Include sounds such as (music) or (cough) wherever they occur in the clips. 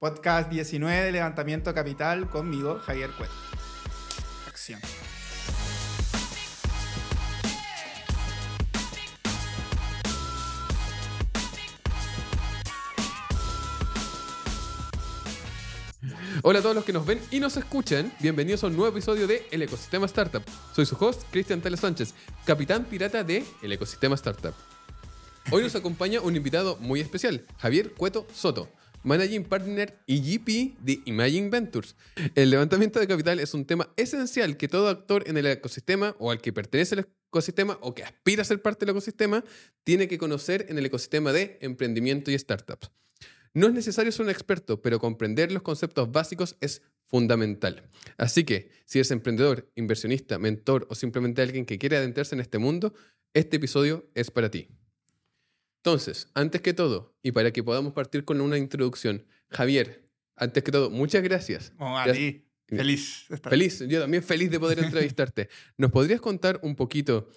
Podcast 19 de Levantamiento Capital conmigo, Javier Cueto. Acción. Hola a todos los que nos ven y nos escuchan. Bienvenidos a un nuevo episodio de El Ecosistema Startup. Soy su host, Cristian Tele Sánchez, capitán pirata de El Ecosistema Startup. Hoy nos (laughs) acompaña un invitado muy especial, Javier Cueto Soto, Managing Partner y GP de Imagine Ventures. El levantamiento de capital es un tema esencial que todo actor en el ecosistema o al que pertenece el ecosistema o que aspira a ser parte del ecosistema tiene que conocer en el ecosistema de emprendimiento y startups. No es necesario ser un experto, pero comprender los conceptos básicos es fundamental. Así que, si eres emprendedor, inversionista, mentor o simplemente alguien que quiere adentrarse en este mundo, este episodio es para ti. Entonces, antes que todo, y para que podamos partir con una introducción, Javier, antes que todo, muchas gracias. Oh, a ti. Feliz. Feliz, yo también feliz de poder entrevistarte. (laughs) ¿Nos podrías contar un poquito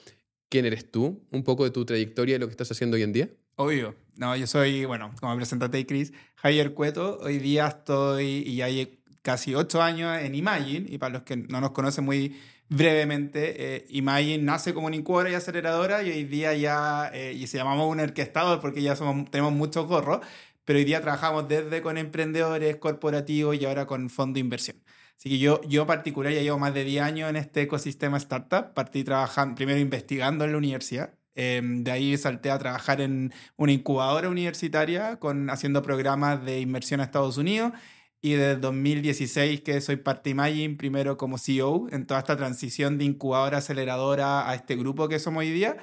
quién eres tú, un poco de tu trayectoria y lo que estás haciendo hoy en día? Obvio. No, yo soy, bueno, como presentaste Chris, Javier Cueto. Hoy día estoy y ya hay casi ocho años en Imagine. Y para los que no nos conocen muy brevemente, eh, Imagine nace como una incubadora y aceleradora y hoy día ya, eh, y se llamamos un orquestador porque ya somos, tenemos muchos gorros, pero hoy día trabajamos desde con emprendedores, corporativos y ahora con fondo de inversión. Así que yo, yo en particular ya llevo más de 10 años en este ecosistema startup. Partí trabajando, primero investigando en la universidad. Eh, de ahí salté a trabajar en una incubadora universitaria con, haciendo programas de inversión a Estados Unidos. Y desde 2016 que soy parte de Imagine, primero como CEO, en toda esta transición de incubadora aceleradora a este grupo que somos hoy día.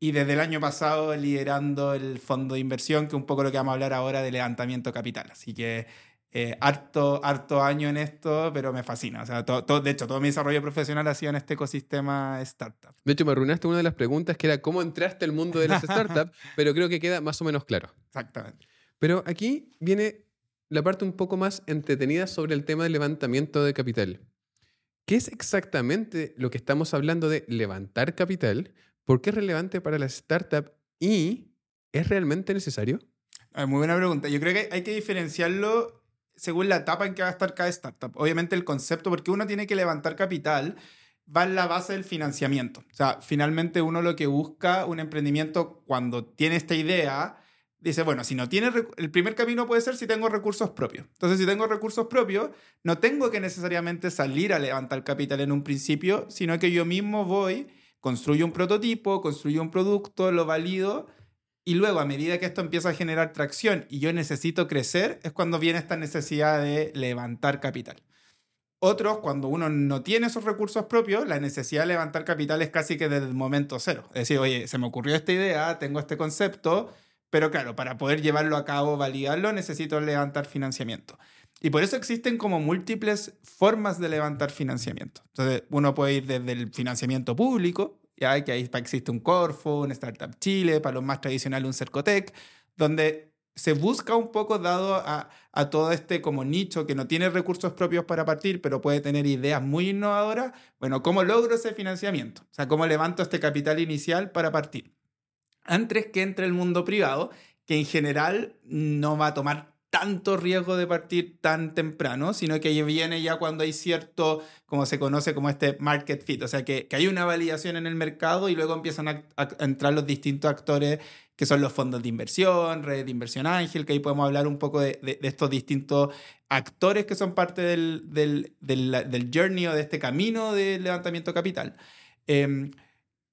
Y desde el año pasado liderando el fondo de inversión, que es un poco lo que vamos a hablar ahora de levantamiento capital. Así que eh, harto, harto año en esto, pero me fascina. O sea, todo, todo- de hecho, todo mi desarrollo profesional ha sido en este ecosistema startup. De hecho, me arruinaste una de las preguntas que era cómo entraste al mundo de las (laughs) startups, pero creo que queda más o menos claro. Exactamente. Pero aquí viene la parte un poco más entretenida sobre el tema del levantamiento de capital. ¿Qué es exactamente lo que estamos hablando de levantar capital? ¿Por qué es relevante para las startups? ¿Y es realmente necesario? Ah, Muy buena pregunta. Yo creo que hay que diferenciarlo según la etapa en que va a estar cada startup. Obviamente el concepto, porque uno tiene que levantar capital, va en la base del financiamiento. O sea, finalmente uno lo que busca un emprendimiento cuando tiene esta idea, dice, bueno, si no tiene, el primer camino puede ser si tengo recursos propios. Entonces, si tengo recursos propios, no tengo que necesariamente salir a levantar capital en un principio, sino que yo mismo voy, construyo un prototipo, construyo un producto, lo valido y luego, a medida que esto empieza a generar tracción y yo necesito crecer, es cuando viene esta necesidad de levantar capital. Otros, cuando uno no tiene esos recursos propios, la necesidad de levantar capital es casi que desde el momento cero. Es decir, oye, se me ocurrió esta idea, tengo este concepto, pero claro, para poder llevarlo a cabo, validarlo, necesito levantar financiamiento. Y por eso existen como múltiples formas de levantar financiamiento. Entonces, uno puede ir desde el financiamiento público, ya que ahí existe un Corfo, un Startup Chile, para los más tradicionales un Cercotec, donde se busca un poco dado a, a todo este como nicho que no tiene recursos propios para partir, pero puede tener ideas muy innovadoras. Bueno, ¿cómo logro ese financiamiento? O sea, ¿cómo levanto este capital inicial para partir? Antes que entre el mundo privado, que en general no va a tomar tanto riesgo de partir tan temprano, sino que viene ya cuando hay cierto, como se conoce como este market fit, o sea, que, hay una validación en el mercado y luego empiezan a, entrar los distintos actores que son los fondos de inversión, redes de inversión ángel, que ahí podemos hablar un poco de, estos distintos actores que son parte del, del, del, journey o de este camino de levantamiento capital. Em,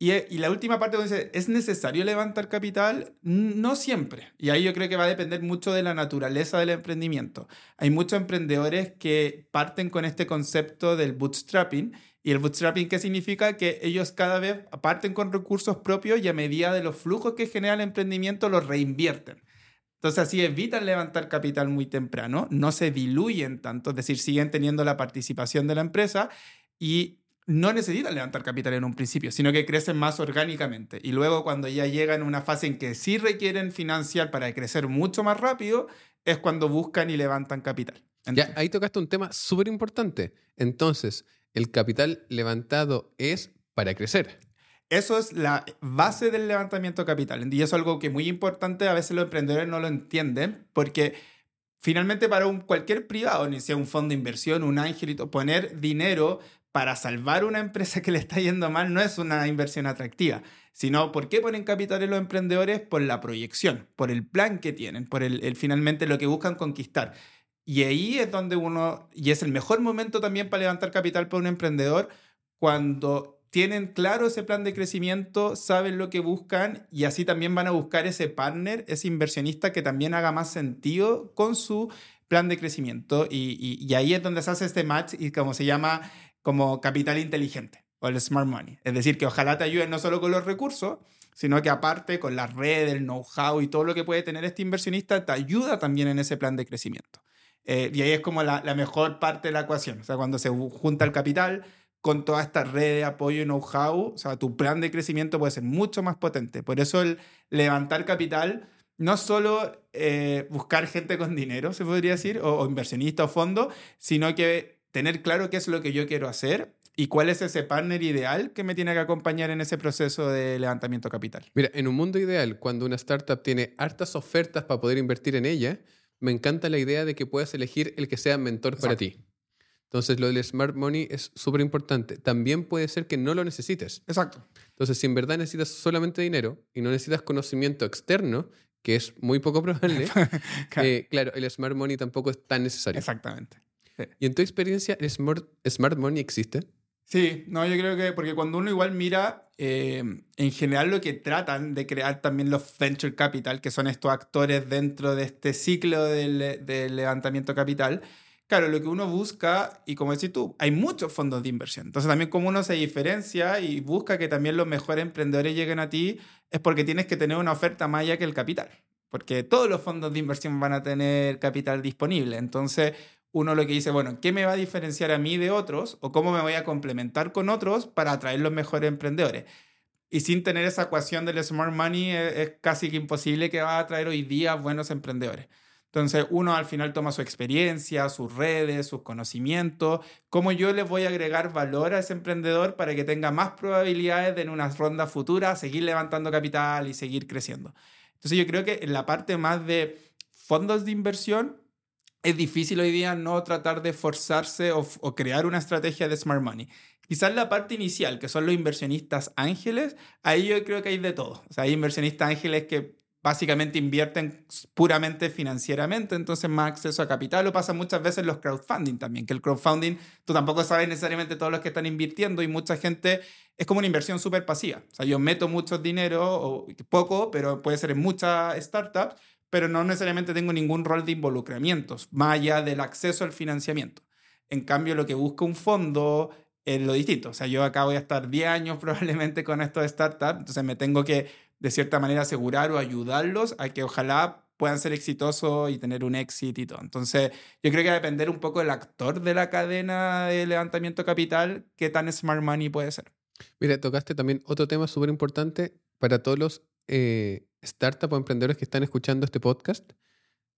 y, y la última parte ¿es necesario levantar capital? No siempre. Y ahí yo creo que va a depender mucho de la naturaleza del emprendimiento. Hay muchos emprendedores que parten con este concepto del bootstrapping. ¿Y el bootstrapping qué significa? Que ellos cada vez parten con recursos propios y a medida de los flujos que genera el emprendimiento los reinvierten. Entonces así evitan levantar capital muy temprano, no se diluyen tanto, es decir, siguen teniendo la participación de la empresa y no necesitan levantar capital en un principio, sino que crecen más orgánicamente. Y luego cuando ya llegan a una fase en que sí requieren financiar para crecer mucho más rápido, es cuando buscan y levantan capital. Ya, ahí tocaste un tema súper importante. Entonces, el capital levantado es para crecer. Eso es la base del levantamiento de capital. Y eso es algo que es muy importante, a veces los emprendedores no lo entienden, porque finalmente para un, cualquier privado, ni sea un fondo de inversión, un ángelito, poner dinero para salvar una empresa que le está yendo mal no es una inversión atractiva, sino ¿por qué ponen capital en los emprendedores? Por la proyección, por el plan que tienen, por el, finalmente lo que buscan conquistar. Y ahí es donde uno, y es el mejor momento también para levantar capital para un emprendedor, cuando tienen claro ese plan de crecimiento, saben lo que buscan y así también van a buscar ese partner, ese inversionista que también haga más sentido con su plan de crecimiento. Y, ahí es donde se hace este match y como se llama como capital inteligente o el smart money. Es decir, que ojalá te ayuden no solo con los recursos, sino que aparte con la red, el know-how y todo lo que puede tener este inversionista, te ayuda también en ese plan de crecimiento. Eh, y ahí es como la, la mejor parte de la ecuación. O sea, cuando se junta el capital, con toda esta red de apoyo y know-how, o sea, tu plan de crecimiento puede ser mucho más potente. Por eso el levantar capital, no solo eh, buscar gente con dinero, se podría decir, o, inversionista o fondo, sino que tener claro qué es lo que yo quiero hacer y cuál es ese partner ideal que me tiene que acompañar en ese proceso de levantamiento capital. Mira, en un mundo ideal, cuando una startup tiene hartas ofertas para poder invertir en ella, me encanta la idea de que puedas elegir el que sea mentor para ti. Entonces, lo del smart money es súper importante. También puede ser que no lo necesites. Exacto. Entonces, si en verdad necesitas solamente dinero y no necesitas conocimiento externo, que es muy poco probable, (laughs) eh, claro. el smart money tampoco es tan necesario. Exactamente. (laughs) ¿Y en tu experiencia, el smart, smart money existe? Sí, no, yo creo que, porque cuando uno igual mira, eh, en general lo que tratan de crear también los venture capital, que son estos actores dentro de este ciclo del, del levantamiento capital, claro, lo que uno busca, y como decís tú, hay muchos fondos de inversión. Entonces también como uno se diferencia y busca que también los mejores emprendedores lleguen a ti, es porque tienes que tener una oferta más allá que el capital. Porque todos los fondos de inversión van a tener capital disponible. Entonces uno lo que dice, bueno, ¿qué me va a diferenciar a mí de otros? ¿O cómo me voy a complementar con otros para atraer los mejores emprendedores? Y sin tener esa ecuación del smart money es, es casi que imposible que va a atraer hoy día buenos emprendedores. Entonces, uno al final toma su experiencia, sus redes, sus conocimientos, cómo yo le voy a agregar valor a ese emprendedor para que tenga más probabilidades de en una ronda futura seguir levantando capital y seguir creciendo. Entonces, yo creo que en la parte más de fondos de inversión, es difícil hoy día no tratar de forzarse o, crear una estrategia de smart money. Quizás la parte inicial, que son los inversionistas ángeles, ahí yo creo que hay de todo. O sea, hay inversionistas ángeles que básicamente invierten puramente financieramente, entonces más acceso a capital, o pasa muchas veces los crowdfunding también, que el crowdfunding tú tampoco sabes necesariamente todos los que están invirtiendo y mucha gente es como una inversión súper pasiva. O sea, yo meto mucho dinero, o poco, pero puede ser en muchas startups, pero no necesariamente tengo ningún rol de involucramientos, más allá del acceso al financiamiento. En cambio, lo que busca un fondo es lo distinto. O sea, yo acá voy a estar 10 años (laughs) probablemente con esto de startup, entonces me tengo que de cierta manera asegurar o ayudarlos a que ojalá puedan ser exitosos y tener un éxito y todo. Entonces, yo creo que va a depender un poco del actor de la cadena de levantamiento capital, qué tan smart money puede ser. Mira, tocaste también otro tema súper importante para todos los eh, startups o emprendedores que están escuchando este podcast.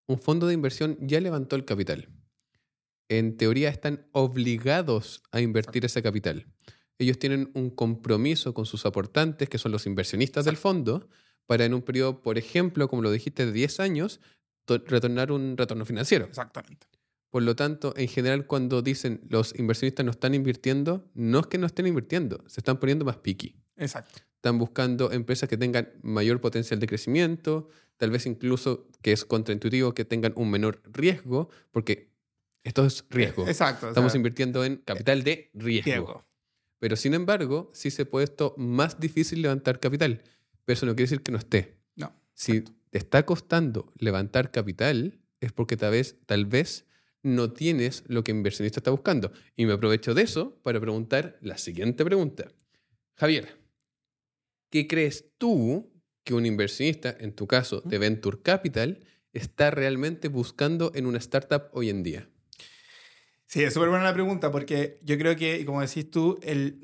Un fondo de inversión ya levantó el capital. En teoría están obligados a invertir ese capital ellos tienen un compromiso con sus aportantes, que son los inversionistas del fondo, para en un periodo, por ejemplo, como lo dijiste, de 10 años, retornar un retorno financiero. Exactamente. Por lo tanto, en general, cuando dicen los inversionistas no están invirtiendo, no es que no estén invirtiendo, se están poniendo más picky. Exacto. Están buscando empresas que tengan mayor potencial de crecimiento, tal vez incluso, que es contraintuitivo, que tengan un menor riesgo, porque esto es riesgo. Exacto. Estamos invirtiendo en capital de riesgo. riesgo. Pero sin embargo, sí se puede esto más difícil levantar capital. Pero eso no quiere decir que no esté. No. Si te está costando levantar capital, es porque tal vez, tal vez no tienes lo que el inversionista está buscando. Y me aprovecho de eso para preguntar la siguiente pregunta. Javier, ¿qué crees tú que un inversionista, en tu caso de Venture Capital, está realmente buscando en una startup hoy en día? Sí, es súper buena la pregunta porque yo creo que, y como decís tú, el,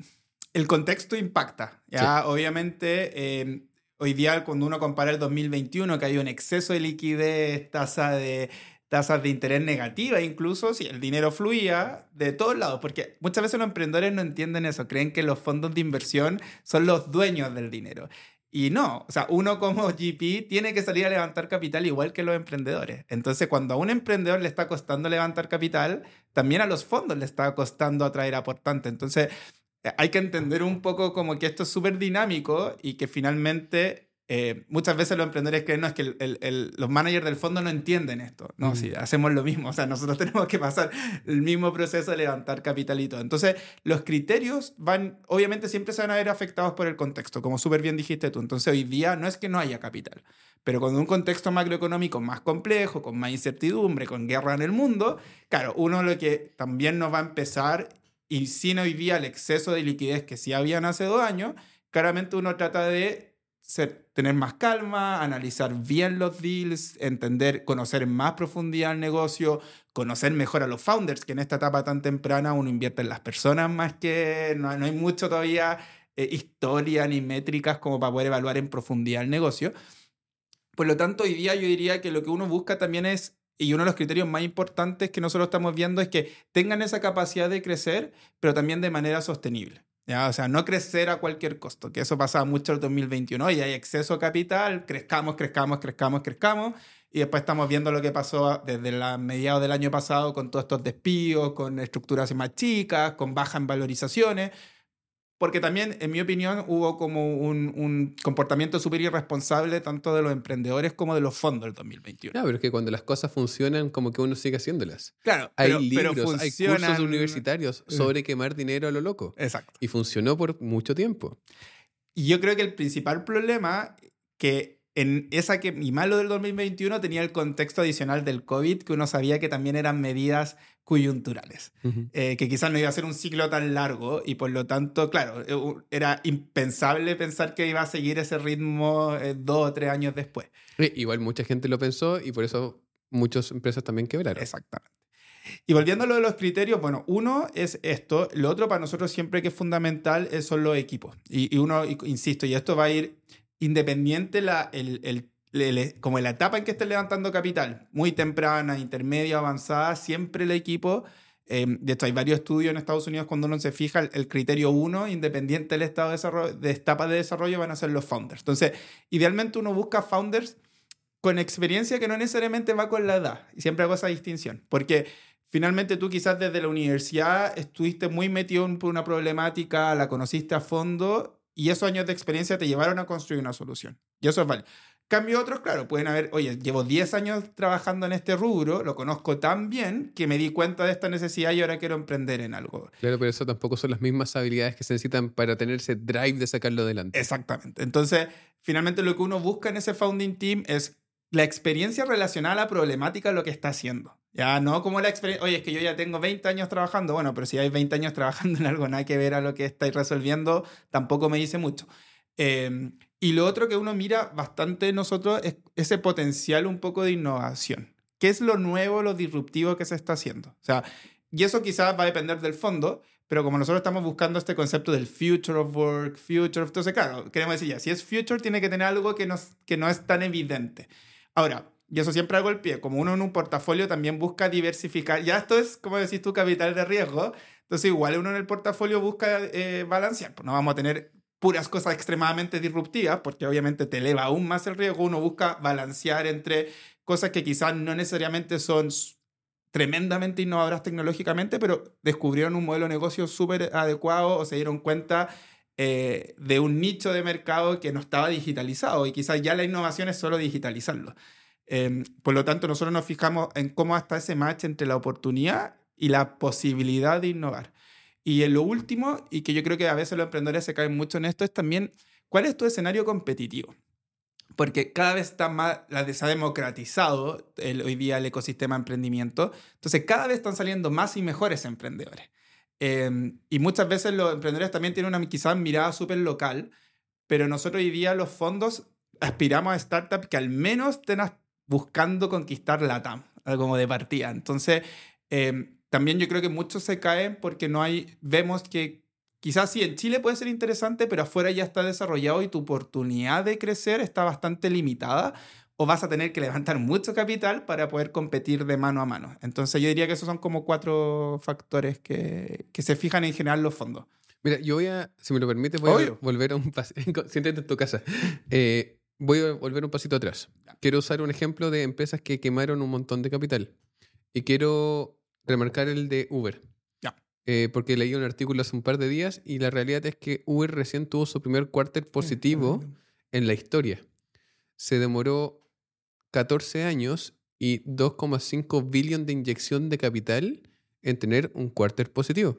el contexto impacta. ¿ya? Obviamente, em, hoy día cuando uno compara el 2021, que hay un exceso de liquidez, tasa de, tasas de interés negativa incluso, si el dinero fluía de todos lados, porque muchas veces los emprendedores no entienden eso, creen que los fondos de inversión son los dueños del dinero. Y no, o sea, uno como (laughs) GP tiene que salir a levantar capital igual que los emprendedores. Entonces, cuando a un emprendedor le está costando levantar capital, también a los fondos le está costando atraer aportantes. Entonces, hay que entender un poco como que esto es súper dinámico y que finalmente eh, muchas veces los emprendedores creen no, es que el, el, los managers del fondo no entienden esto. No, sí, hacemos lo mismo. O sea, nosotros (laughs) tenemos que pasar el mismo proceso de levantar capital y todo. Entonces, los criterios van, obviamente siempre se van a ver afectados por el contexto, como súper bien dijiste tú. Entonces, hoy día no es que no haya capital, pero con un contexto macroeconómico más complejo, con más incertidumbre, con guerra en el mundo, claro, uno lo que también nos va a empezar, y sin hoy día el exceso de liquidez que sí habían hace dos años, claramente uno trata de tener más calma, analizar bien los deals, entender, conocer en más profundidad el negocio, conocer mejor a los founders, que en esta etapa tan temprana uno invierte en las personas más que no, hay mucho todavía eh, historia ni métricas como para poder evaluar en profundidad el negocio. Por lo tanto, hoy día yo diría que lo que uno busca también es y uno de los criterios más importantes que nosotros estamos viendo es que tengan esa capacidad de crecer, pero también de manera sostenible. O sea, no crecer a cualquier costo, que eso pasaba mucho el 2021 y hay exceso de capital, crezcamos, crezcamos, crezcamos, crezcamos, y después estamos viendo lo que pasó desde la mediados del año pasado con todos estos despidos, con estructuras más chicas, con bajas en valorizaciones, porque también, en mi opinión, hubo como un, un comportamiento súper irresponsable tanto de los emprendedores como de los fondos del 2021. Claro, pero es que cuando las cosas funcionan, como que uno sigue haciéndolas. Claro, hay libros, hay cursos universitarios eh. sobre quemar dinero a lo loco. Exacto. Y funcionó por mucho tiempo. Y yo creo que el principal problema que en esa que mi malo del 2021 tenía el contexto adicional del COVID, que uno sabía que también eran medidas coyunturales, eh, que quizás no iba a ser un ciclo tan largo y por lo tanto, claro, eh, era impensable pensar que iba a seguir ese ritmo eh, dos o tres años después. Igual mucha gente lo pensó y por eso muchas empresas también quebraron. Exactamente. Y volviendo a lo de los criterios, bueno, uno es esto, lo otro para nosotros siempre que es fundamental son los equipos. Y, y uno, insisto, y esto va a ir independiente la, el, el, como la etapa en que esté levantando capital, muy temprana, intermedia, avanzada, siempre el equipo, eh, de hecho hay varios estudios en Estados Unidos cuando uno se fija, el, criterio uno, independiente del estado de, desarrollo, de etapa de desarrollo, van a ser los founders. Entonces, idealmente uno busca founders con experiencia que no necesariamente va con la edad, y siempre hago esa distinción, porque finalmente tú quizás desde la universidad estuviste muy metido en una problemática, la conociste a fondo y esos años de experiencia te llevaron a construir una solución. Y eso es válido. Cambio otros, claro, pueden haber, oye, llevo 10 años trabajando en este rubro, lo conozco tan bien que me di cuenta de esta necesidad y ahora quiero emprender en algo. Claro, pero eso tampoco son las mismas habilidades que se necesitan para tener ese drive de sacarlo adelante. Exactamente. Entonces, finalmente lo que uno busca en ese founding team es la experiencia relacionada a la problemática de lo que está haciendo. Ya no como la experiencia, oye, es que yo ya tengo 20 años trabajando, bueno, pero si hay 20 años trabajando en algo nada que ver a lo que estáis resolviendo, tampoco me dice mucho. Em, y lo otro que uno mira bastante nosotros es ese potencial un poco de innovación. ¿Qué es lo nuevo, lo disruptivo que se está haciendo? O sea, y eso quizás va a depender del fondo, pero como nosotros estamos buscando este concepto del future of work, future of... Entonces, claro, queremos decir ya, si es future, tiene que tener algo que, nos, que no es tan evidente. Ahora, y eso siempre hago el pie, como uno en un portafolio también busca diversificar, ya esto es, como decís tú, capital de riesgo, entonces igual uno en el portafolio busca eh, balancear, pues no vamos a tener puras cosas extremadamente disruptivas, porque obviamente te eleva aún más el riesgo, uno busca balancear entre cosas que quizás no necesariamente son tremendamente innovadoras tecnológicamente, pero descubrieron un modelo de negocio súper adecuado o se dieron cuenta eh, de un nicho de mercado que no estaba digitalizado y quizás ya la innovación es solo digitalizarlo. Em, por lo tanto, nosotros nos fijamos en cómo está ese match entre la oportunidad y la posibilidad de innovar. Y en lo último, y que yo creo que a veces los emprendedores se caen mucho en esto, es también cuál es tu escenario competitivo. Porque cada vez está más, se ha democratizado el, hoy día el ecosistema de emprendimiento. Entonces, cada vez están saliendo más y mejores emprendedores. Em, y muchas veces los emprendedores también tienen una quizás mirada súper local, pero nosotros hoy día los fondos aspiramos a startups que al menos estén buscando conquistar la TAM, como de partida. Entonces, em, también yo creo que muchos se caen porque no hay, vemos que quizás sí, en Chile puede ser interesante, pero afuera ya está desarrollado y tu oportunidad de crecer está bastante limitada o vas a tener que levantar mucho capital para poder competir de mano a mano. Entonces yo diría que esos son como cuatro factores que, que se fijan en general los fondos. Mira, yo voy a, si me lo permites, voy a volver a un pasito. (laughs) Siéntate en tu casa. Eh, voy a volver un pasito atrás. Quiero usar un ejemplo de empresas que quemaron un montón de capital. Y quiero remarcar el de Uber. Ya. Eh, porque leí un artículo hace un par de días y la realidad es que Uber recién tuvo su primer quarter positivo en la historia. Se demoró 14 años y 2,5 billion de inyección de capital en tener un quarter positivo.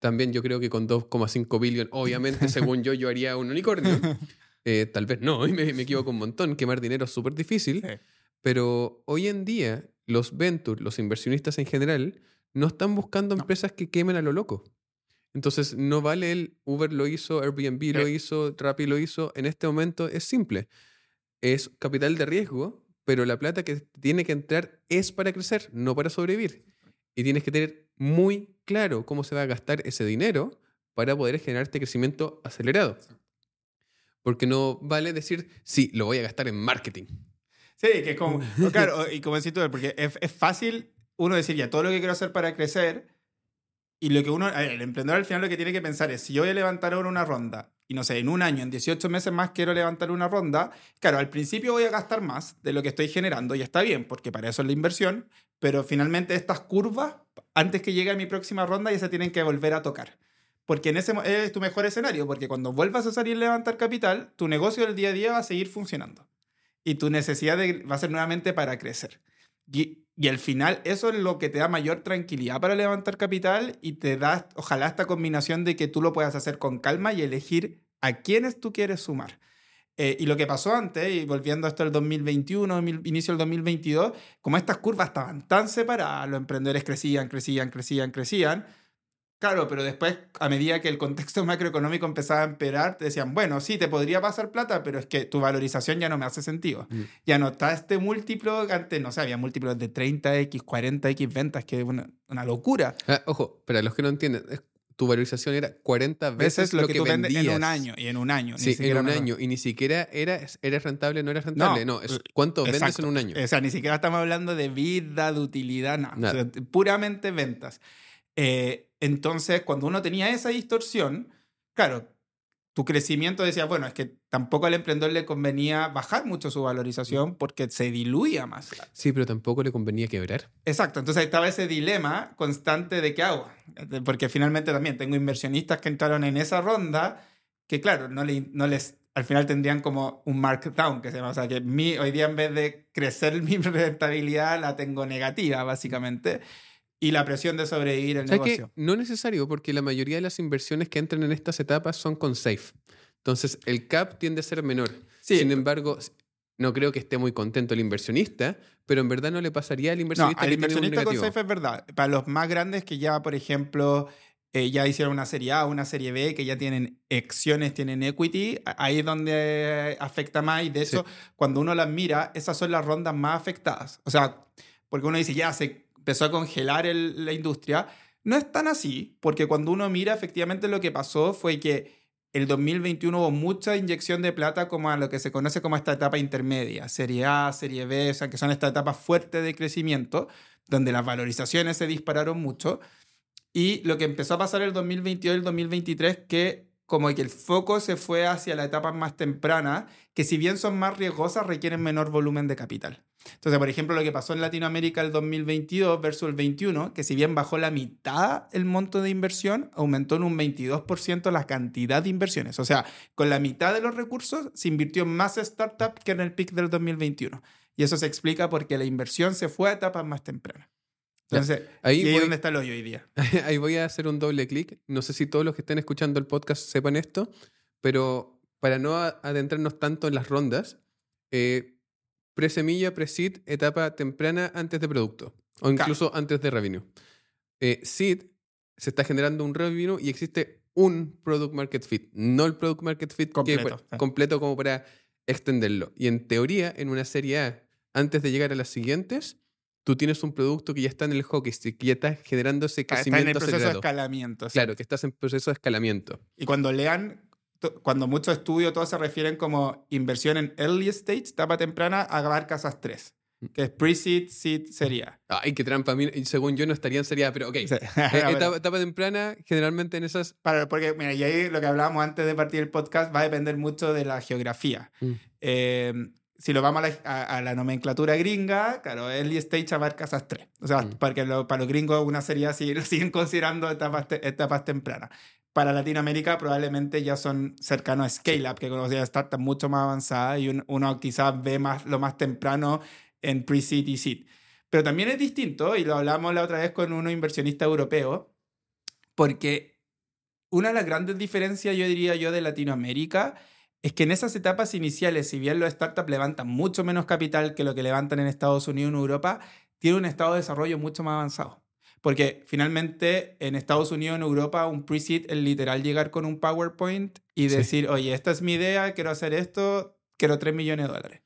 También yo creo que con 2,5 billion, obviamente, según yo, yo haría un unicornio. (laughs) Eh, tal vez no, (laughs) y me, me equivoco un montón. Quemar dinero es súper difícil. Sí. Pero hoy en día, los ventures, los inversionistas en general, no están buscando No. empresas que quemen a lo loco. Entonces, no vale el Uber lo hizo, Airbnb lo Eh. hizo, Rappi lo hizo. En este momento es simple. Es capital de riesgo, pero la plata que tiene que entrar es para crecer, no para sobrevivir. Y tienes que tener muy claro cómo se va a gastar ese dinero para poder generar este crecimiento acelerado. Porque no vale decir, sí, lo voy a gastar en marketing. Sí, que es como, claro, y como decís tú, porque es, es fácil uno decir ya todo lo que quiero hacer para crecer y lo que uno, el emprendedor al final lo que tiene que pensar es si yo voy a levantar ahora una ronda y no sé, en un año, en 18 meses más quiero levantar una ronda, claro, al principio voy a gastar más de lo que estoy generando y está bien, porque para eso es la inversión, pero finalmente estas curvas, antes que llegue a mi próxima ronda, ya se tienen que volver a tocar. Porque en ese es tu mejor escenario, porque cuando vuelvas a salir a levantar capital, tu negocio del día a día va a seguir funcionando y tu necesidad de- va a ser nuevamente para crecer. Y, y al final eso es lo que te da mayor tranquilidad para levantar capital y te da, ojalá, esta combinación de que tú lo puedas hacer con calma y elegir a quiénes tú quieres sumar. Eh, y lo que pasó antes, y volviendo hasta el 2021, mil- inicio del 2022, como estas curvas estaban tan separadas, los emprendedores crecían, crecían, crecían, crecían. Claro, pero después, a medida que el contexto (laughs) macroeconómico empezaba a empeorar, te decían, bueno, sí, te podría pasar plata, pero es que tu valorización ya no me hace sentido. Mm. Ya no está este múltiplo, que antes, no sé, había múltiplos de 30x, 40x ventas, que es una, una locura. Ah, ojo, para los que no entienden, es- tu valorización era 40 veces, Veces lo, que, tú vendes en vendías. un año, y en un año. ni Sí, en siquiera un año. Y ni siquiera era, era rentable, no era rentable. No, es l- cuánto vendes Exacto. en un año. O sea, ni siquiera estamos hablando de vida, de utilidad, nada. O sea, puramente ventas. Eh, entonces, cuando uno tenía esa distorsión, claro, tu crecimiento decía, bueno, es que tampoco al emprendedor le convenía bajar mucho su valorización porque se diluía más. Sí, pero tampoco le convenía quebrar. Exacto, entonces estaba ese dilema constante de qué hago, porque finalmente también tengo inversionistas que entraron en esa ronda que claro, no, le- no les, al final tendrían como un markdown que se llama, o sea, que mi, hoy día en vez de crecer (laughs) mi rentabilidad la tengo negativa básicamente y la presión de sobrevivir el negocio. No necesario, porque la mayoría de las inversiones que entran en estas etapas son con safe. Entonces, el cap tiende a ser menor. Sí. Sin embargo, no creo que esté muy contento el inversionista, pero en verdad no le pasaría al No, inversionista al que tiene un inversionista con safe es verdad. Para los más grandes que ya, por ejemplo, eh, ya hicieron una serie A, una serie B, que ya tienen acciones, tienen equity, ahí es donde afecta más. Y de Sí. hecho, cuando uno las mira, esas son las rondas más afectadas. O sea, porque uno dice, ya se empezó a congelar el- la industria. No es tan así, porque cuando uno mira, efectivamente lo que pasó fue que el 2021 hubo mucha inyección de plata como a lo que se conoce como esta etapa intermedia, serie A, serie B, o sea, que son estas etapas fuertes de crecimiento, donde las valorizaciones se dispararon mucho. Y lo que empezó a pasar el 2022 y el 2023, que como que el foco se fue hacia la etapa más temprana, que si bien son más riesgosas, requieren menor volumen de capital. Entonces, por ejemplo, lo que pasó en Latinoamérica el 2022 versus el 21, que si bien bajó la mitad el monto de inversión, aumentó en un 22% la cantidad de inversiones. O sea, con la mitad de los recursos se invirtió más startup que en el pic del 2021. Y eso se explica porque la inversión se fue a etapas más tempranas. Entonces, Ahí y ahí voy- donde está el hoyo hoy día. (laughs) Ahí voy a hacer un doble clic. No sé si todos los que estén escuchando el podcast sepan esto, pero para no adentrarnos tanto en las rondas, eh, pre-semilla, pre-seed, etapa temprana antes de producto o incluso antes de revenue. Eh, seed se está generando un revenue y existe un product market fit, no el product market fit que- Completo, sí. completo como para extenderlo. Y en teoría, en una serie A, antes de llegar a las siguientes, tú tienes un producto que ya está en el hockey stick, que ya está generando ese Está en el crecimiento proceso de escalamiento. sí. Claro, que estás en proceso de escalamiento. Y cuando lean, cuando muchos estudios, todos se refieren como inversión en early stage, etapa temprana, abarca esas tres. que es pre-seed, seed, serie A. Ay, qué trampa. Según yo no estaría en serie A, pero ok. (laughs) Sí. Eh, (laughs) etapa temprana, generalmente en esas... para- porque, mira, y ahí lo que hablábamos antes de partir el podcast va a depender mucho de la geografía. Mm. Eh, si lo vamos a la, a- a la nomenclatura gringa, claro, early stage abarca esas tres. O sea, Mm. porque lo- para los gringos una serie así (laughs) lo siguen considerando etapas, te- etapas tempranas. Para Latinoamérica probablemente ya son cercanos a Scale Up, que conocía startups mucho más avanzadas y un- uno quizás ve más, lo más temprano en pre-seed y seed. Pero también es distinto, y lo hablamos la otra vez con unos inversionistas europeos, porque una de las grandes diferencias, yo diría yo, de Latinoamérica es que en esas etapas iniciales, si bien los startups levantan mucho menos capital que lo que levantan en Estados Unidos o en Europa, tiene un estado de desarrollo mucho más avanzado. Porque finalmente en Estados Unidos en Europa un pre-seed es literal llegar con un PowerPoint y Sí. decir, oye, esta es mi idea, quiero hacer esto, quiero 3 millones de dólares.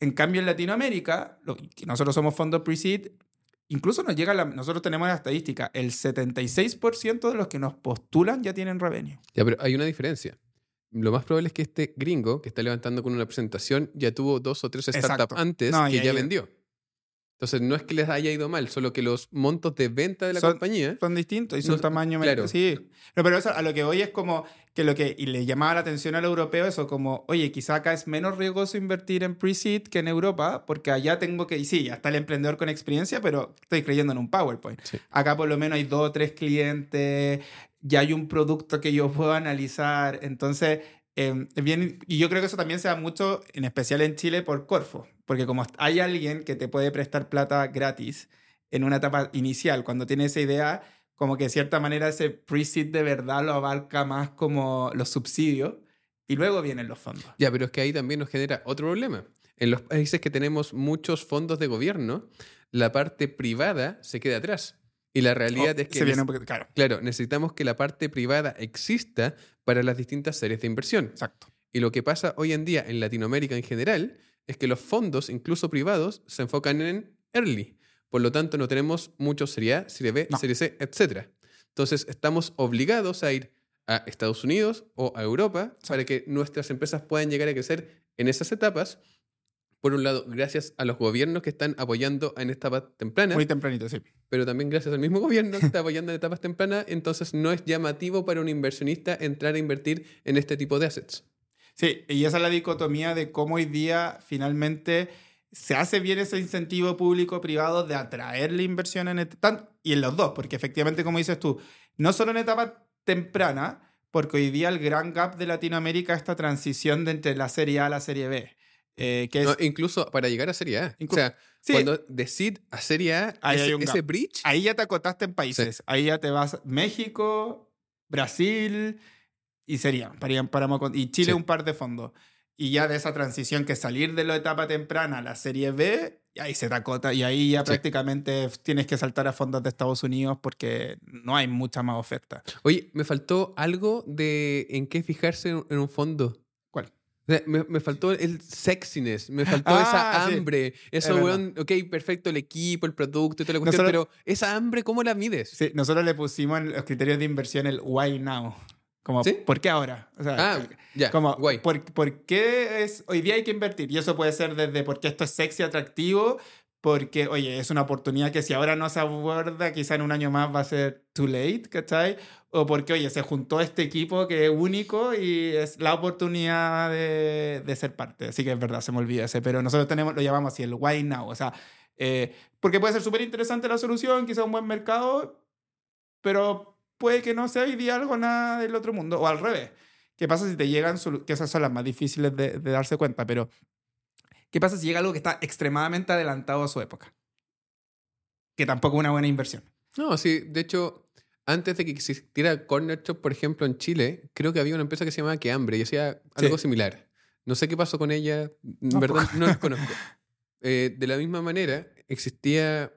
En cambio en Latinoamérica, lo, que nosotros somos fondos pre-seed, incluso nos llega la, nosotros tenemos la estadística, el 76% de los que nos postulan ya tienen revenue. Ya, pero hay una diferencia. Lo más probable es que este gringo que está levantando con una presentación ya tuvo dos o tres startups antes No, que ya vendió. Entonces, no es que les haya ido mal, solo que los montos de venta de la Son- compañía... Son distintos y son No, tamaño claro. Sí. No, pero eso, a lo que voy es como que lo que y le llamaba la atención al europeo eso como, oye, quizá acá es menos riesgoso invertir en pre-seed que en Europa, porque allá tengo que, y sí, ya está el emprendedor con experiencia, pero estoy creyendo en un PowerPoint. Sí. Acá por lo menos hay dos o tres clientes, ya hay un producto que yo puedo analizar, entonces... es bien, y yo creo que eso también se da mucho, en especial en Chile, por Corfo, porque como hay alguien que te puede prestar plata gratis en una etapa inicial, cuando tiene esa idea, como que de cierta manera ese pre-seed de verdad lo abarca más como los subsidios y luego vienen los fondos. Ya, pero es que ahí también nos genera otro problema. En los países que tenemos muchos fondos de gobierno, la parte privada se queda atrás. Y la realidad Oh, es que se viene neces- un poquito, claro, Claro, necesitamos que la parte privada exista para las distintas series de inversión. exacto. Y lo que pasa hoy en día en Latinoamérica en general es que los fondos, incluso privados, se enfocan en early. Por lo tanto, no tenemos mucho Serie A, Serie B, No. Serie C, etc. Entonces, estamos obligados a ir a Estados Unidos o a Europa para que nuestras empresas puedan llegar a crecer en esas etapas. Por un lado, gracias a los gobiernos que están apoyando en etapas tempranas, Muy tempranito, sí. pero también gracias al mismo gobierno que está apoyando en etapas tempranas, entonces no es llamativo para un inversionista entrar a invertir en este tipo de assets. Sí, y esa es la dicotomía de cómo hoy día finalmente se hace bien ese incentivo público-privado de atraer la inversión en tan- y en los dos, porque efectivamente, como dices tú, no solo en etapa temprana, porque hoy día el gran gap de Latinoamérica es esta transición de entre la serie A a la serie B. eh, que es, No, incluso para llegar a Serie A. Inclu- o sea, Sí. cuando de seed a Serie A, Ahí ese, ese bridge, ahí ya te acotaste en países. Ahí ya te vas México, Brasil y sería, para, para, y Chile Sí. un par de fondos. Y ya de esa transición que salir de la etapa temprana a la serie B, ahí se te acota. Y ahí ya Sí. prácticamente tienes que saltar a fondos de Estados Unidos porque no hay mucha más oferta. Oye, me faltó algo de en qué fijarse en un fondo. Me, me faltó el sexiness, me faltó Ah, esa sí. hambre. Eso, verdad. weón, ok, perfecto, el equipo, el producto y toda la cuestión, Nosotros- pero esa hambre, ¿cómo la mides? Sí, nosotros le pusimos en los criterios de inversión el why now. Como, ¿Sí? ¿por qué ahora? O sea, Ah, ya, Como, guay. ¿por, por qué es, hoy día hay que invertir? Y eso puede ser desde porque esto es sexy, atractivo, porque, oye, es una oportunidad que si ahora no se aborda, quizá en un año más va a ser too late, ¿cachai? O porque, oye, se juntó este equipo que es único y es la oportunidad de, de ser parte. Así que es verdad, se me olvida ese, pero nosotros tenemos, lo llamamos así, el why now. O sea, eh, porque puede ser súper interesante la solución, quizá un buen mercado, pero puede que no sea hoy día algo nada del otro mundo, o al revés. ¿Qué pasa si te llegan, que esas son las más difíciles de, de darse cuenta, pero ¿qué pasa si llega algo que está extremadamente adelantado a su época? Que tampoco es una buena inversión. No, sí, de hecho, antes de que existiera Corner Shop, por ejemplo, en Chile, creo que había una empresa que se llamaba Que Hambre y hacía algo Sí. similar. No sé qué pasó con ella, verdad no las conozco. Eh, de la misma manera, existía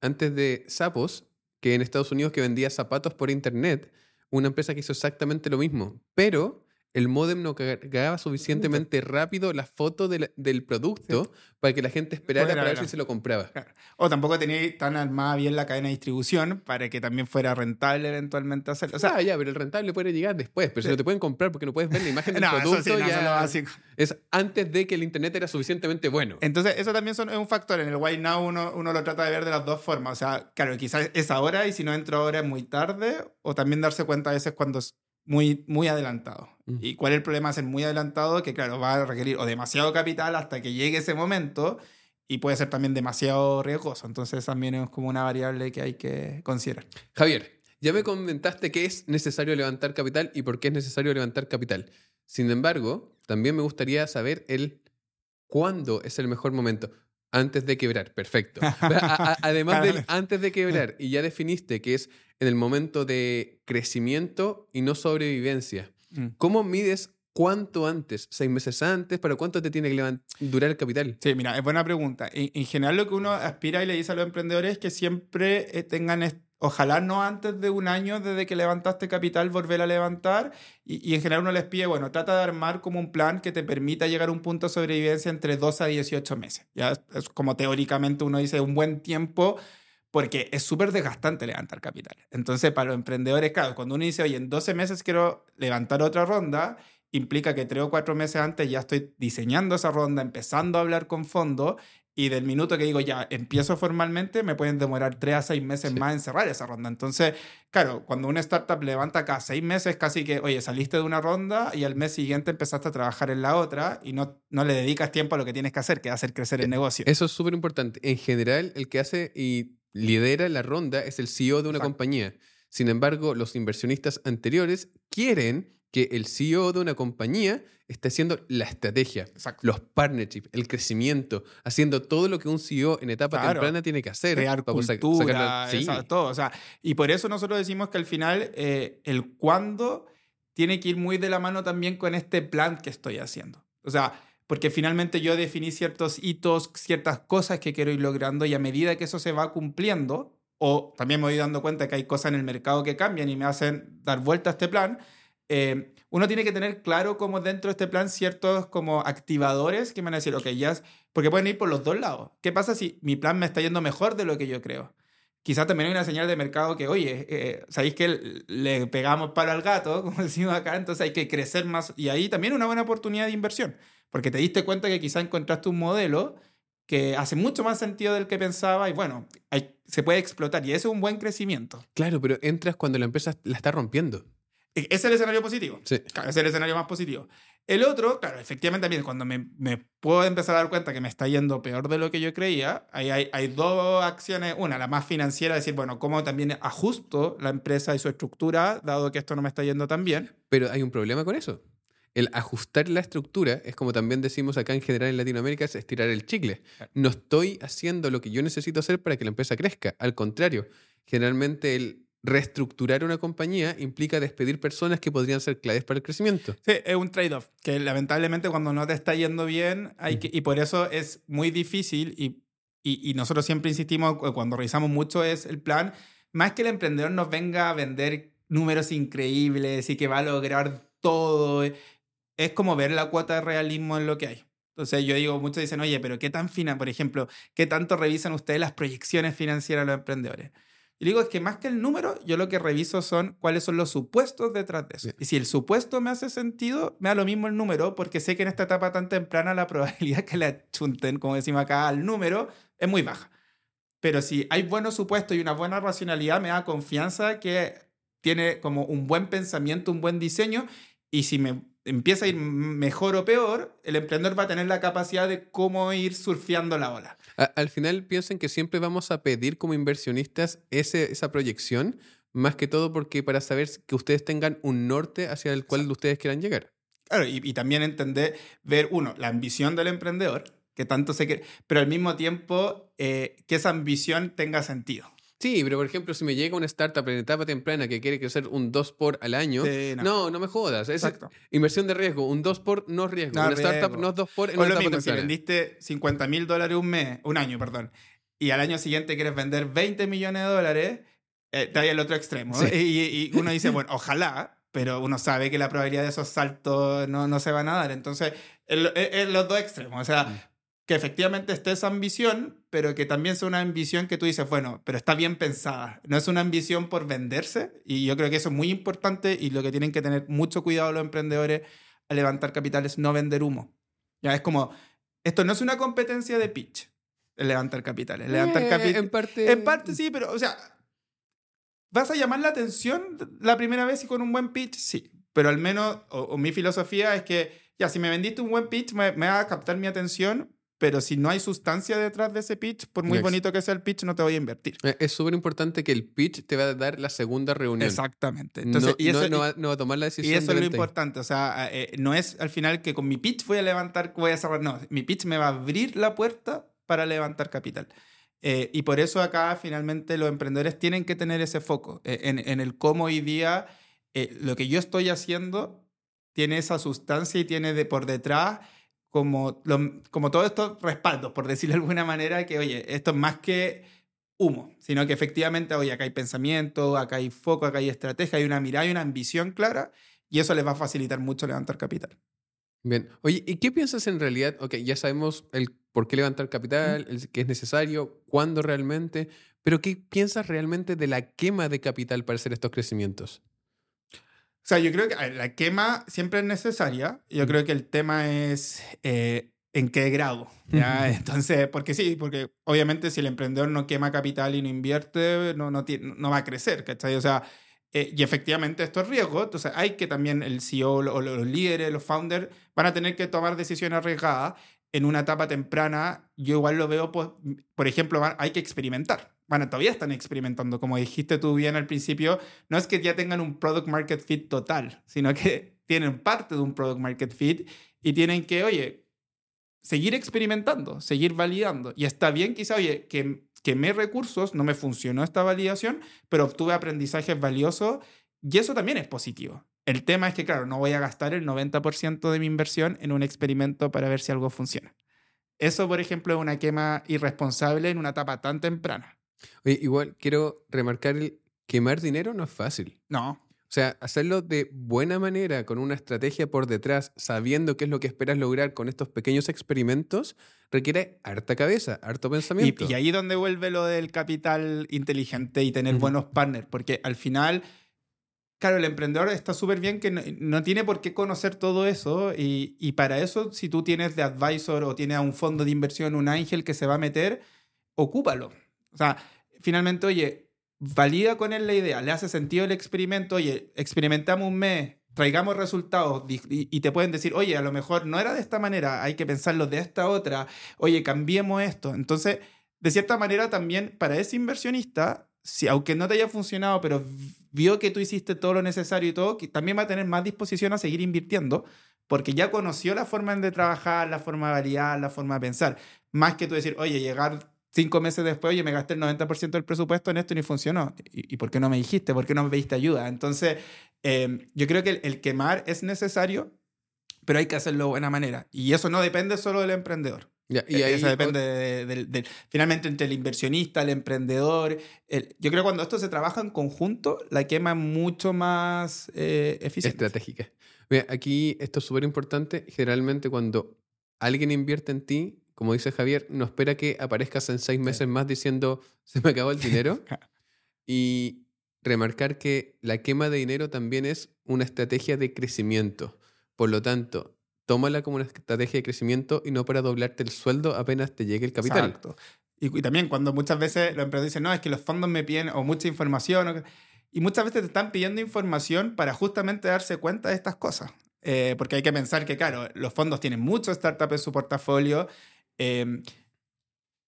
antes de Sapos, que en Estados Unidos que vendía zapatos por internet, una empresa que hizo exactamente lo mismo, pero el modem no cargaba suficientemente rápido la foto del, del producto para que la gente esperara Fuera, para ver si se lo compraba. Claro. O tampoco tenía tan armada bien la cadena de distribución para que también fuera rentable eventualmente hacerlo. O sea, ah, ya, pero el rentable puede llegar después, pero si no te pueden comprar porque no puedes ver la imagen del (laughs) no, eso producto, sí, no, ya es lo básico. es antes de que el internet era suficientemente bueno. Entonces, eso también son- es un factor. En el Why Now uno, uno lo trata de ver de las dos formas. O sea, claro, quizás es ahora y si no entro ahora es muy tarde. O también darse cuenta a veces cuando es muy, muy adelantado. Mm. ¿Y cuál es el problema ser muy adelantado? Que, claro, va a requerir o demasiado capital hasta que llegue ese momento y puede ser también demasiado riesgoso. Entonces, también es como una variable que hay que considerar. Javier, ya me comentaste que es necesario levantar capital y por qué es necesario levantar capital. Sin embargo, también me gustaría saber el cuándo es el mejor momento. Antes de quebrar, perfecto. (laughs) A- a- además del antes de quebrar, y ya definiste que es en el momento de crecimiento y no sobrevivencia. Mm. ¿Cómo mides cuánto antes? ¿Seis meses antes? ¿Para cuánto te tiene que durar el capital? Sí, mira, es buena pregunta. En, en general lo que uno aspira y le dice a los emprendedores es que siempre eh, tengan, ojalá no antes de un año desde que levantaste capital, volver a levantar. Y, y en general uno les pide, bueno, trata de armar como un plan que te permita llegar a un punto de sobrevivencia entre 12 a 18 meses. Ya es como teóricamente uno dice un buen tiempo porque es súper desgastante levantar capital. Entonces, para los emprendedores, claro, cuando uno dice, oye, en 12 meses quiero levantar otra ronda, implica que tres o cuatro meses antes ya estoy diseñando esa ronda, empezando a hablar con fondo, y del minuto que digo ya empiezo formalmente, me pueden demorar tres a seis meses Sí. más en cerrar esa ronda. Entonces, claro, cuando una startup levanta cada seis meses, casi que, oye, saliste de una ronda y al mes siguiente empezaste a trabajar en la otra y no, no le dedicas tiempo a lo que tienes que hacer, que es hacer crecer el negocio. Eso es súper importante. En general, el que hace y lidera la ronda es el CEO de una Exacto. compañía. Sin embargo, los inversionistas anteriores quieren que el CEO de una compañía esté haciendo la estrategia, Exacto. los partnerships, el crecimiento, haciendo todo lo que un CEO en etapa Claro. temprana tiene que hacer. crear para cultura, Sí. esa- todo. O sea, y por eso nosotros decimos que al final eh, el cuándo tiene que ir muy de la mano también con este plan que estoy haciendo. O sea, porque finalmente yo definí ciertos hitos, ciertas cosas que quiero ir logrando y a medida que eso se va cumpliendo, o también me voy dando cuenta que hay cosas en el mercado que cambian y me hacen dar vuelta a este plan, eh, uno tiene que tener claro como dentro de este plan ciertos como activadores que me van a decir, ok, ya, es- porque pueden ir por los dos lados. ¿Qué pasa si mi plan me está yendo mejor de lo que yo creo? Quizás también hay una señal de mercado que, oye, eh, sabéis que le pegamos palo al gato, (laughs) como decimos acá, entonces hay que crecer más. Y ahí también una buena oportunidad de inversión, porque te diste cuenta que quizás encontraste un modelo que hace mucho más sentido del que pensaba y bueno, hay- se puede explotar y eso es un buen crecimiento. Claro, pero entras cuando la empresa la está rompiendo. E- Ese es el escenario positivo. Sí. Claro, es el escenario más positivo. El otro, claro, efectivamente también cuando me, me puedo empezar a dar cuenta que me está yendo peor de lo que yo creía, ahí hay, hay dos acciones. Una, la más financiera, decir, bueno, cómo también ajusto la empresa y su estructura, dado que esto no me está yendo tan bien. Pero hay un problema con eso. El ajustar la estructura es como también decimos acá en general en Latinoamérica, es estirar el chicle. No estoy haciendo lo que yo necesito hacer para que la empresa crezca. Al contrario, generalmente el reestructurar una compañía implica despedir personas que podrían ser claves para el crecimiento. Sí, es un trade-off, que lamentablemente cuando no te está yendo bien, hay que, y por eso es muy difícil y, y, y nosotros siempre insistimos cu- cuando revisamos mucho es el plan, más que el emprendedor nos venga a vender números increíbles y que va a lograr todo, eh, es como ver la cuota de realismo en lo que hay. Entonces yo digo, muchos dicen, oye, pero ¿qué tan fina, por ejemplo, qué tanto revisan ustedes las proyecciones financieras de los emprendedores? Y digo, es que más que el número, yo lo que reviso son cuáles son los supuestos detrás de eso. Bien. Y si el supuesto me hace sentido, me da lo mismo el número, porque sé que en esta etapa tan temprana la (laughs) probabilidad que le achunten, como decimos acá, al número es muy baja. Pero si hay buenos supuestos y una buena racionalidad, me da confianza que tiene como un buen pensamiento, un buen diseño, y si me empieza a ir mejor o peor, el emprendedor va a tener la capacidad de cómo ir surfeando la ola. A- al final piensen que siempre vamos a pedir como inversionistas ese, esa proyección, más que todo porque para saber que ustedes tengan un norte hacia el cual ustedes quieran llegar. Claro, y, y también entender, ver, uno, la ambición del emprendedor, que tanto se quiere, pero al mismo tiempo eh, que esa ambición tenga sentido. Sí, pero por ejemplo, si me llega una startup en etapa temprana que quiere crecer un 2 por al año, Sí, no. no. no, me jodas. Es Exacto. inversión de riesgo. Un 2 por no riesgo. No una startup riesgo. no es 2 por en O una lo etapa mismo, si vendiste 50 mil dólares un mes, un año, perdón, y al año siguiente quieres vender 20 millones de dólares, eh, te hay el otro extremo. Sí. Y, y uno dice, (laughs) bueno, ojalá, pero uno sabe que la probabilidad de esos saltos no, no se van a dar. Entonces, en, los dos extremos. O sea, mm. Que efectivamente esté esa ambición, pero que también sea una ambición que tú dices, bueno, pero está bien pensada. No es una ambición por venderse. Y yo creo que eso es muy importante y lo que tienen que tener mucho cuidado los emprendedores al levantar capital es no vender humo. Ya es como, esto no es una competencia de pitch, el levantar capital. El levantar eh, capital. En parte. En parte sí, pero, o sea, ¿vas a llamar la atención la primera vez y con un buen pitch? Sí. Pero al menos, o, mi filosofía es que, ya, si me vendiste un buen pitch, me, me, va a captar mi atención, pero si no hay sustancia detrás de ese pitch, por muy bonito que sea el pitch, no te voy a invertir. Eh, es súper importante que el pitch te va a dar la segunda reunión. Exactamente. Entonces, no, y eso, no, va, a tomar la decisión. Y eso es lo importante. O sea, eh, no es al final que con mi pitch voy a levantar, voy a cerrar. No, mi pitch me va a abrir la puerta para levantar capital. Eh, y por eso acá finalmente los emprendedores tienen que tener ese foco en, en, el cómo hoy día lo que yo estoy haciendo tiene esa sustancia y tiene de por detrás como, como todos estos respaldos, por decirlo de alguna manera, que, oye, esto es más que humo, sino que efectivamente, oye, acá hay pensamiento, acá hay foco, acá hay estrategia, hay una mirada y una ambición clara, y eso les va a facilitar mucho levantar capital. Bien. Oye, ¿y qué piensas en realidad? Ok, ya sabemos el por qué levantar capital, el que es necesario, cuándo realmente, pero ¿qué piensas realmente de la quema de capital para hacer estos crecimientos? Sea, yo creo que la quema siempre es necesaria. Yo creo que el tema es eh, en qué grado. ¿ya? (laughs) Entonces, porque sí, porque obviamente si el emprendedor no quema capital y no invierte, no, no, no va a crecer, ¿cachai? O sea, eh, y efectivamente esto es riesgo. Entonces, hay que también el CEO o los líderes, los founders, van a tener que tomar decisiones arriesgadas en una etapa temprana. Yo igual lo veo, pues, por ejemplo, hay que experimentar bueno, todavía están experimentando, como dijiste tú bien al principio, no es que ya tengan un product market fit total, sino que (laughs) tienen parte de un product market fit y tienen que, oye, seguir experimentando, seguir validando. Y está bien quizá, oye, que quemé recursos, no me funcionó esta validación, pero obtuve aprendizajes valiosos y eso también es positivo. El tema es que, claro, no voy a gastar el 90% de mi inversión en un experimento para ver si algo funciona. Eso, por ejemplo, es una quema irresponsable en una etapa tan temprana. Oye, igual quiero remarcar el quemar dinero no es fácil. No. O sea, hacerlo de buena manera, con una estrategia por detrás, sabiendo qué es lo que esperas lograr con estos pequeños experimentos, requiere harta cabeza, harto pensamiento. Y, ahí donde vuelve lo del capital inteligente y tener buenos partners, porque al final, claro, el emprendedor está súper bien que no, tiene por qué conocer todo eso y, y, para eso, si tú tienes de advisor o tienes a un fondo de inversión, un ángel que se va a meter, ocúpalo. O sea, finalmente, oye, valida con él la idea, le hace sentido el experimento, oye, experimentamos un mes, traigamos resultados y, te pueden decir, oye, a lo mejor no era de esta manera, hay que pensarlo de esta otra, oye, cambiemos esto. Entonces, de cierta manera también para ese inversionista, si aunque no te haya funcionado, pero vio que tú hiciste todo lo necesario y todo, también va a tener más disposición a seguir invirtiendo porque ya conoció la forma de trabajar, la forma de validar, la forma de pensar. Más que tú decir, oye, llegar cinco meses después, oye, me gasté el 90% del presupuesto en esto y ni funcionó. ¿Y, por qué no me dijiste? ¿Por qué no me pediste ayuda? Entonces, em, yo creo que el, quemar es necesario, pero hay que hacerlo de buena manera. Y eso no depende solo del emprendedor. y e, ahí, eso depende de, finalmente entre el inversionista, el emprendedor. yo creo que cuando esto se trabaja en conjunto, la quema es mucho más eh, eficiente. Estratégica. Mira, aquí esto es súper importante. Generalmente cuando alguien invierte en ti, como dice Javier, no espera que aparezcas en seis meses más diciendo se me acabó el (laughs) dinero. y remarcar que la quema de dinero también es una estrategia de crecimiento. Por lo tanto, tómala como una estrategia de crecimiento y no para doblarte el sueldo apenas te llegue el capital. Exacto. Y, también cuando muchas veces los emprendedores dicen, no, es que los fondos me piden o mucha información. y muchas veces te están pidiendo información para justamente darse cuenta de estas cosas. Eh, porque hay que pensar que, claro, los fondos tienen muchos startups en su portafolio Em,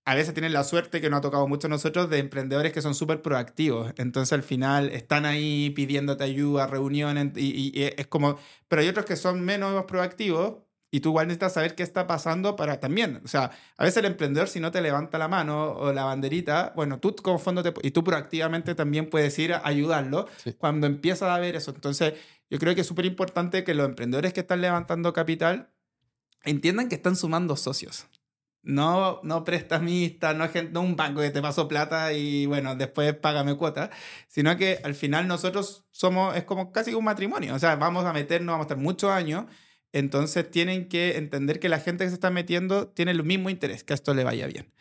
a veces tienen la suerte que nos ha tocado mucho a nosotros de emprendedores que son súper proactivos. Entonces al final están ahí pidiéndote ayuda, reuniones, y, es como, pero hay otros que son menos proactivos y tú igual necesitas saber qué está pasando para también. O sea, a veces el emprendedor si no te levanta la mano o la banderita, bueno, tú como fondo te, y tú proactivamente también puedes ir a ayudarlo cuando empiezas a ver eso. Entonces yo creo que es súper importante que los emprendedores que están levantando capital entiendan que están sumando socios. No, no prestamista, no, no un banco que te pasó plata y bueno, después págame cuota, sino que al final nosotros somos, es como casi un matrimonio, o sea, vamos a meternos, vamos a estar muchos años, entonces tienen que entender que la gente que se está metiendo tiene el mismo interés, que esto le vaya bien.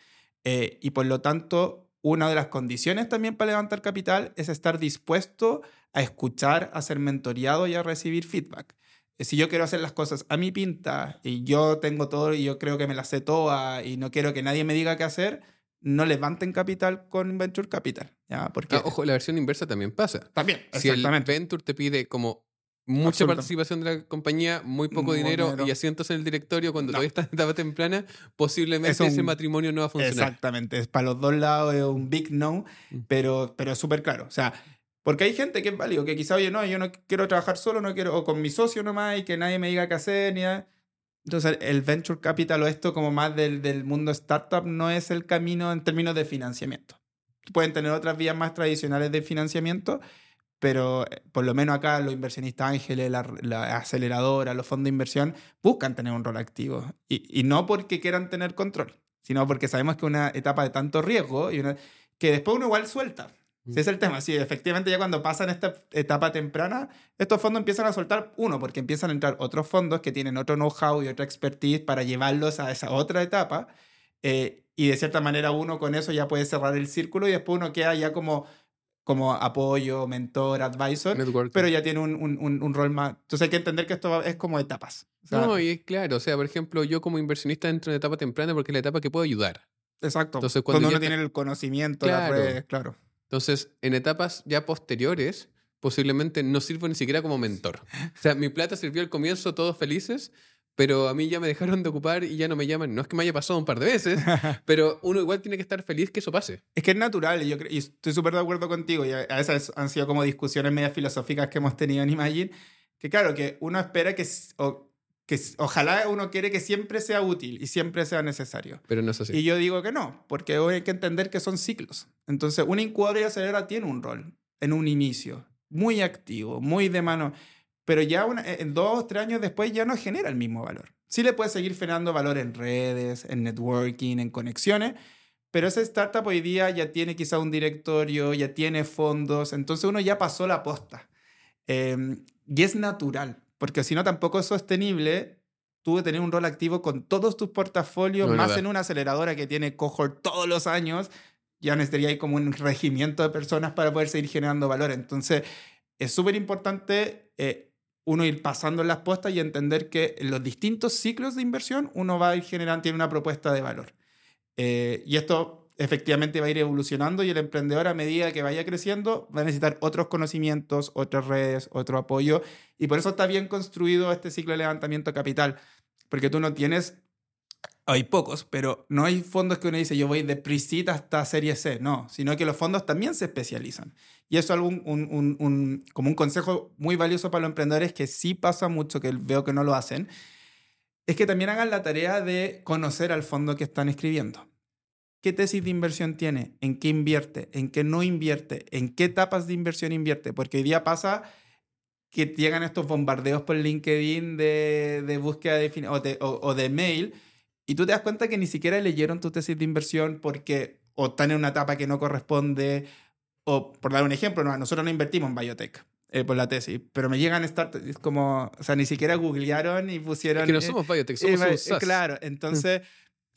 Eh, y por lo tanto, una de las condiciones también para levantar capital es estar dispuesto a escuchar, a ser mentoreado y a recibir feedback. Eh, si yo quiero hacer las cosas a mi pinta y yo tengo todo y yo creo que me las sé todas y no quiero que nadie me diga qué hacer, no levanten capital con Venture Capital. ¿ya? Porque, ah, ojo, la versión inversa también pasa. También, si el Venture te pide como mucha participación de la compañía, muy poco dinero, y asientos en el directorio cuando todavía está en etapa temprana, posiblemente ese matrimonio no va a funcionar. Exactamente, es para los dos lados es un big no, mm. pero, pero es súper claro. O sea, porque hay gente que es válido, que quizá, oye, no, yo no quiero trabajar solo, no quiero, o con mi socio nomás y que nadie me diga qué hacer, ni nada. Entonces, el venture capital o esto como más del, del mundo startup no es el camino en términos de financiamiento. Pueden tener otras vías más tradicionales de financiamiento, pero eh, por lo menos acá los inversionistas ángeles, la, la aceleradora, los fondos de inversión buscan tener un rol activo. Y, y, no porque quieran tener control, sino porque sabemos que una etapa de tanto riesgo y una, que después uno igual suelta. Sí, es el tema. Sí, efectivamente, ya cuando pasan esta etapa temprana, estos fondos empiezan a soltar uno, porque empiezan a entrar otros fondos que tienen otro know-how y otra expertise para llevarlos a esa otra etapa. Eh, y de cierta manera, uno con eso ya puede cerrar el círculo y después uno queda ya como como apoyo, mentor, advisor, pero ya tiene un, un, un, rol más. Entonces hay que entender que esto es como etapas. no, y es claro, o sea, por ejemplo, yo como inversionista entro en etapa temprana porque es la etapa que puedo ayudar. Exacto. Entonces, cuando, uno tiene el conocimiento, claro. La claro. Entonces, en etapas ya posteriores, posiblemente no sirvo ni siquiera como mentor. O sea, mi plata sirvió al comienzo, todos felices, pero a mí ya me dejaron de ocupar y ya no me llaman. No es que me haya pasado un par de veces, (laughs) pero uno igual tiene que estar feliz que eso pase. Es que es natural y, yo y estoy súper de acuerdo contigo. Y a veces han sido como discusiones medias filosóficas que hemos tenido en Imagine, que claro, que uno espera que, o, que ojalá uno quiere que siempre sea útil y siempre sea necesario. Pero no es así. Y yo digo que no, porque hoy hay que entender que son ciclos. Entonces, una incubadora acelera tiene un rol en un inicio, muy activo, muy de mano pero ya en dos o tres años después ya no genera el mismo valor. Sí le puede seguir generando valor en redes, en networking, en conexiones, pero esa startup hoy día ya tiene quizá un directorio, ya tiene fondos, entonces uno ya pasó la posta. Em, y es natural, porque si no tampoco es sostenible tú tener un rol activo con todos tus portafolios, más en una aceleradora que tiene cohort todos los años, ya necesitaría ahí como un regimiento de personas para poder seguir generando valor. Entonces, es súper importante eh, uno ir pasando en las postas y entender que en los distintos ciclos de inversión uno va a ir generando, tiene una propuesta de valor. Eh, y esto efectivamente va a ir evolucionando y el emprendedor a medida que vaya creciendo va a necesitar otros conocimientos, otras redes, otro apoyo. Y por eso está bien construido este ciclo de levantamiento capital, porque tú no tienes hay pocos, pero no hay fondos que uno dice yo voy de prisita hasta serie C, no, sino que los fondos también se especializan. Y eso es un, un, un, como un consejo muy valioso para los emprendedores que sí pasa mucho, que veo que no lo hacen, es que también hagan la tarea de conocer al fondo que están escribiendo. ¿Qué tesis de inversión tiene? ¿En qué invierte? ¿En qué no invierte? ¿En qué etapas de inversión invierte? Porque hoy día pasa que llegan estos bombardeos por LinkedIn de, de búsqueda de, o, de, o de mail y tú te das cuenta que ni siquiera leyeron tu tesis de inversión porque o están en una etapa que no corresponde, o por dar un ejemplo, nosotros no invertimos en biotech. Eh, por la tesis, pero me llegan startups, es como, o sea, ni siquiera googlearon y pusieron... Es que no somos biotech, somos eh, un Claro, entonces,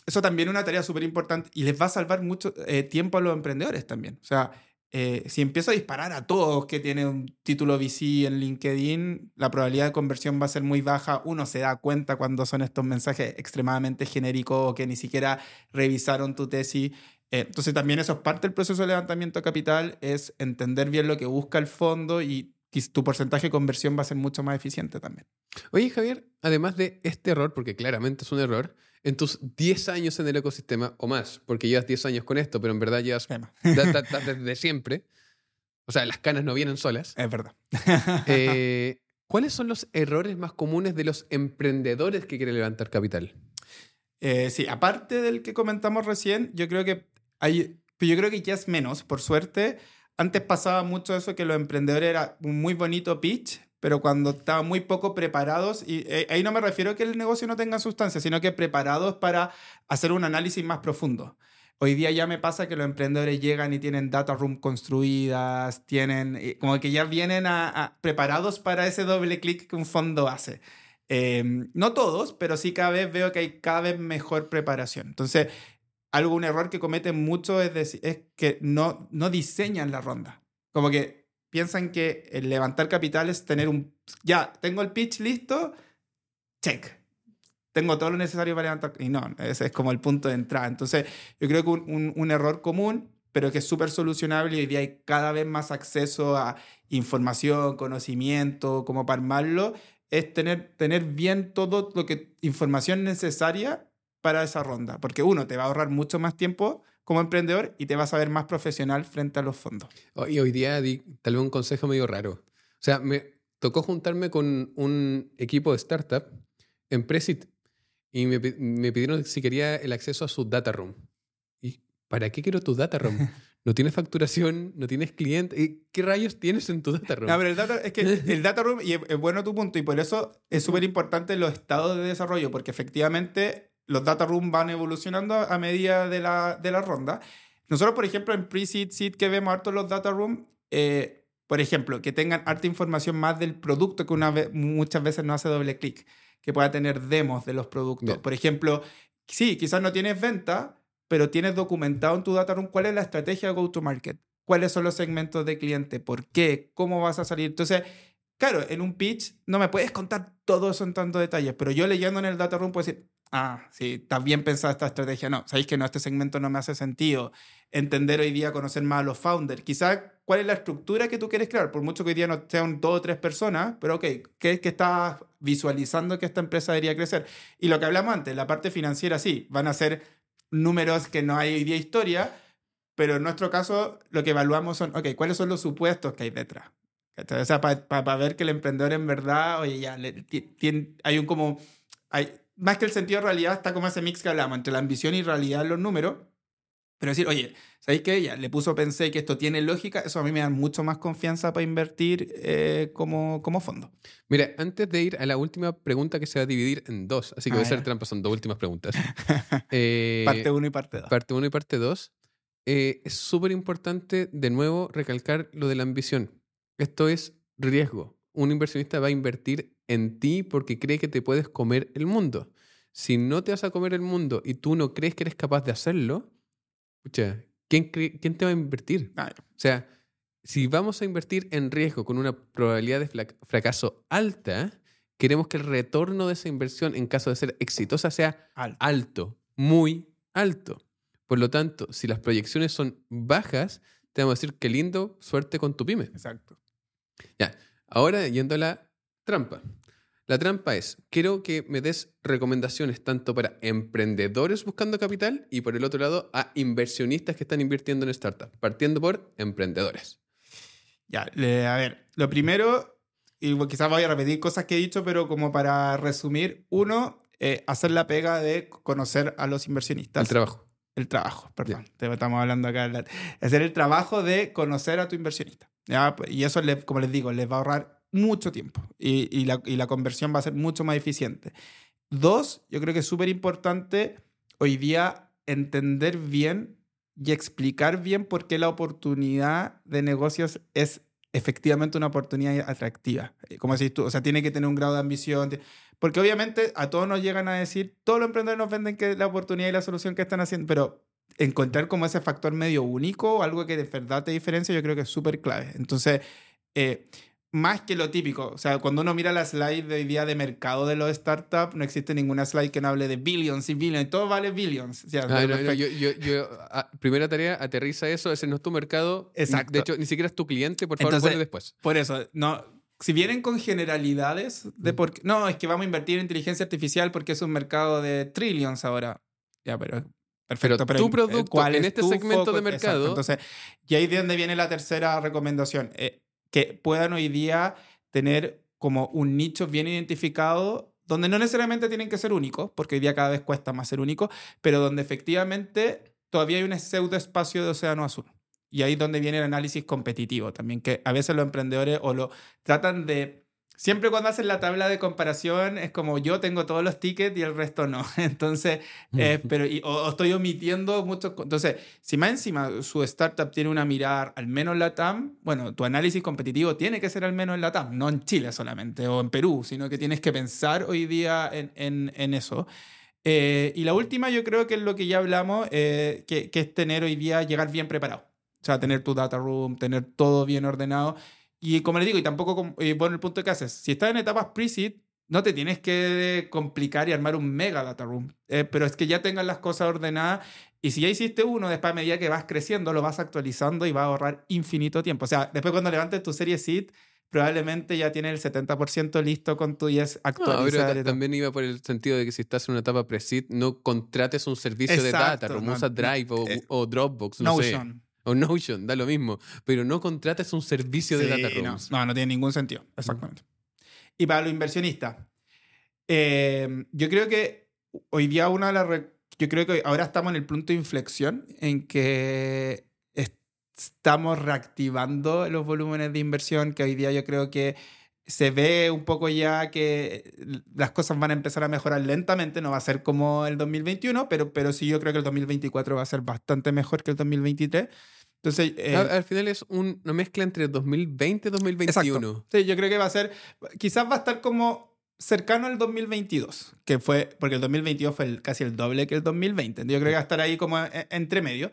eso también es una tarea súper importante y les va a salvar mucho eh, tiempo a los emprendedores también. O sea, eh, si empiezo a disparar a todos que tienen un título VC en LinkedIn, la probabilidad de conversión va a ser muy baja. Uno se da cuenta cuando son estos mensajes extremadamente genéricos o que ni siquiera revisaron tu tesis. Eh, entonces también eso es parte del proceso de levantamiento de capital, es entender bien lo que busca el fondo y tu porcentaje de conversión va a ser mucho más eficiente también. Oye, Javier, además de este error, porque claramente es un error, en tus 10 años en el ecosistema o más, porque llevas 10 años con esto, pero en verdad llevas (laughs) (laughs) desde siempre. O sea, las canas no vienen solas. Es verdad. (laughs) Eh, ¿Cuáles son los errores más comunes de los emprendedores que quieren levantar capital? Eh, sí, aparte del que comentamos recién, yo creo que hay, yo creo que ya es menos, por suerte. Antes pasaba mucho eso que los emprendedores era un muy bonito pitch, pero cuando estaban muy poco preparados, y eh, ahí no me refiero a que el negocio no tenga sustancia, sino que preparados para hacer un análisis más profundo. Hoy día ya me pasa que los emprendedores llegan y tienen data room construidas, tienen, eh, como que ya vienen a, preparados para ese doble clic que un fondo hace. Em, no todos, pero sí cada vez veo que hay cada vez mejor preparación. Entonces, algún error que cometen mucho es, es que no, no diseñan la ronda. Como que piensan que el levantar capital es tener un... Ya, tengo el pitch listo, check. Tengo todo lo necesario para levantar... Y no, ese es como el punto de entrada. Entonces, yo creo que un, un, error común, pero que es súper solucionable y hoy día hay cada vez más acceso a información, conocimiento, cómo para armarlo, es tener, tener bien todo lo que información necesaria para esa ronda. Porque uno, te va a ahorrar mucho más tiempo como emprendedor y te vas a ver más profesional frente a los fondos. Y hoy día di tal vez un consejo medio raro. O sea, me tocó juntarme con un equipo de startup en Presit y me, me pidieron si quería el acceso a su data room. ¿Y para qué quiero tu data room? (laughs) no tienes facturación, no tienes cliente. ¿Qué rayos tienes en tu data room? No, pero el data, es que (laughs) el data room, y es, bueno tu punto, y por eso es súper importante los estados de desarrollo, porque efectivamente los data room van evolucionando a medida de la, de la ronda. Nosotros, por ejemplo, en pre-seed, seed, que vemos harto los data room, eh, por ejemplo, que tengan harta información más del producto que una vez, muchas veces no hace doble clic, que pueda tener demos de los productos. Por ejemplo, sí, quizás no tienes venta, pero tienes documentado en tu data room cuál es la estrategia de go-to-market, cuáles son los segmentos de cliente, por qué, cómo vas a salir. Entonces, claro, en un pitch no me puedes contar todo eso en tantos detalles, pero yo leyendo en el data room puedo decir, ah, sí, está bien pensada esta estrategia. No, sabéis que no, este segmento no me hace sentido. Entender hoy día, conocer más a los founders. Quizás, ¿cuál es la estructura que tú quieres crear? Por mucho que hoy día no sean dos o tres personas, pero ok, ¿qué es que estás visualizando que esta empresa debería crecer? Y lo que hablamos antes, la parte financiera, sí, van a ser números que no hay hoy día historia, pero en nuestro caso lo que evaluamos son, ok, ¿cuáles son los supuestos que hay detrás? O sea, para ver que el emprendedor en verdad, oye, ya, tiene, hay un como, hay, más que el sentido de realidad, está como ese mix que hablamos entre la ambición y realidad en los números. Pero decir, oye, ¿sabéis qué? Ya le puso, pensé que esto tiene lógica, eso a mí me da mucho más confianza para invertir eh, como, como fondo. Mira, antes de ir a la última pregunta que se va a dividir en dos, así que voy a hacer trampa, son dos últimas preguntas. (laughs) Eh, parte 1 y parte 2. Parte 1 y parte 2. Eh, es súper importante, de nuevo, recalcar lo de la ambición. Esto es riesgo. Un inversionista va a invertir en ti porque cree que te puedes comer el mundo. Si no te vas a comer el mundo y tú no crees que eres capaz de hacerlo, ¿quién, ¿quién te va a invertir? O sea, si vamos a invertir en riesgo con una probabilidad de fracaso alta, queremos que el retorno de esa inversión, en caso de ser exitosa, sea alto, muy alto. Por lo tanto, si las proyecciones son bajas, te vamos a decir que lindo, suerte con tu pyme. Exacto. Ya, ahora yendo a la trampa. La trampa es, quiero que me des recomendaciones tanto para emprendedores buscando capital y por el otro lado a inversionistas que están invirtiendo en startups, partiendo por emprendedores. Ya, a ver, lo primero, y quizás voy a repetir cosas que he dicho, pero como para resumir, uno, eh, hacer la pega de conocer a los inversionistas. El trabajo. El trabajo, perdón. Estamos hablando acá. Hacer el trabajo de conocer a tu inversionista. ¿ya? Y eso, como les digo, les va a ahorrar mucho tiempo y, y, la, y, la, conversión va a ser mucho más eficiente. Dos, yo creo que es súper importante hoy día entender bien y explicar bien por qué la oportunidad de negocios es efectivamente una oportunidad atractiva. Eh, como decís tú, o sea, tiene que tener un grado de ambición. Porque obviamente a todos nos llegan a decir, todos los emprendedores nos venden que la oportunidad y la solución que están haciendo, pero encontrar como ese factor medio único, algo que de verdad te diferencia, yo creo que es súper clave. Entonces, eh, más que lo típico. O sea, cuando uno mira la slide de día de mercado de los startups, no existe ninguna slide que no hable de billions y billions. Todo vale billions. Ah, yo, ah, primera tarea, aterriza eso. Ese no es tu mercado. Exacto. De hecho, ni siquiera es tu cliente. Por favor, vuelve después. Por eso, no. Si vienen con generalidades de mm. por qué. No, es que vamos a invertir en inteligencia artificial porque es un mercado de trillions ahora. Ya, pero Perfecto, pero, tu producto ¿cuál en este segmento de mercado. Entonces, y ahí es de donde viene la tercera recomendación. Eh, que puedan hoy día tener como un nicho bien identificado donde no necesariamente tienen que ser únicos, porque hoy día cada vez cuesta más ser únicos, pero donde efectivamente todavía hay un pseudo espacio de océano azul. Y ahí es donde viene el análisis competitivo también, que a veces los emprendedores o lo tratan de siempre cuando hacen la tabla de comparación es como yo tengo todos los tickets y el resto no. (laughs) Entonces, eh, pero y- o, o estoy omitiendo muchos. Entonces, si más encima su startup tiene una mirada al menos en la TAM, bueno, tu análisis competitivo tiene que ser al menos en la TAM, no en Chile solamente o en Perú, sino que tienes que pensar hoy día en, en- en eso. Eh, y la última, yo creo que es lo que ya hablamos, eh, que, que es tener hoy día, llegar bien preparado. O sea, tener tu data room, tener todo bien ordenado. Y como les digo, y tampoco, eh, bueno, el punto que haces, si estás en etapas pre-seed, no te tienes que complicar y armar un mega data room. Eh, pero es que ya tengas las cosas ordenadas. Y si ya hiciste uno, después a medida que vas creciendo, lo vas actualizando y va a ahorrar infinito tiempo. O sea, después cuando levantes tu serie seed, probablemente ya tienes el 70% listo con tu IES No, pero actualizar. ta- y todo. también iba por el sentido de que si estás en una etapa pre-seed, no contrates un servicio de Exacto, data, room, no, usa no, Drive o, eh, o Dropbox, no sé. O Notion, da lo mismo. Pero no contrates un servicio de Sí, data no, rooms. no, no tiene ningún sentido. Exactamente. Y para los inversionistas, eh, yo creo que hoy día una de las... Yo creo que ahora estamos en el punto de inflexión en que estamos reactivando los volúmenes de inversión, que hoy día yo creo que se ve un poco ya que las cosas van a empezar a mejorar lentamente, no va a ser como el 2021, pero, pero sí yo creo que el 2024 va a ser bastante mejor que el 2023. Entonces, eh, Al, al final es un- una mezcla entre 2020 y 2021. Exacto. Sí, yo creo que va a ser, quizás va a estar como cercano al 2022, que fue, porque el 2022 fue el- casi el doble que el 2020. Yo creo que va a estar ahí como e- entre medio.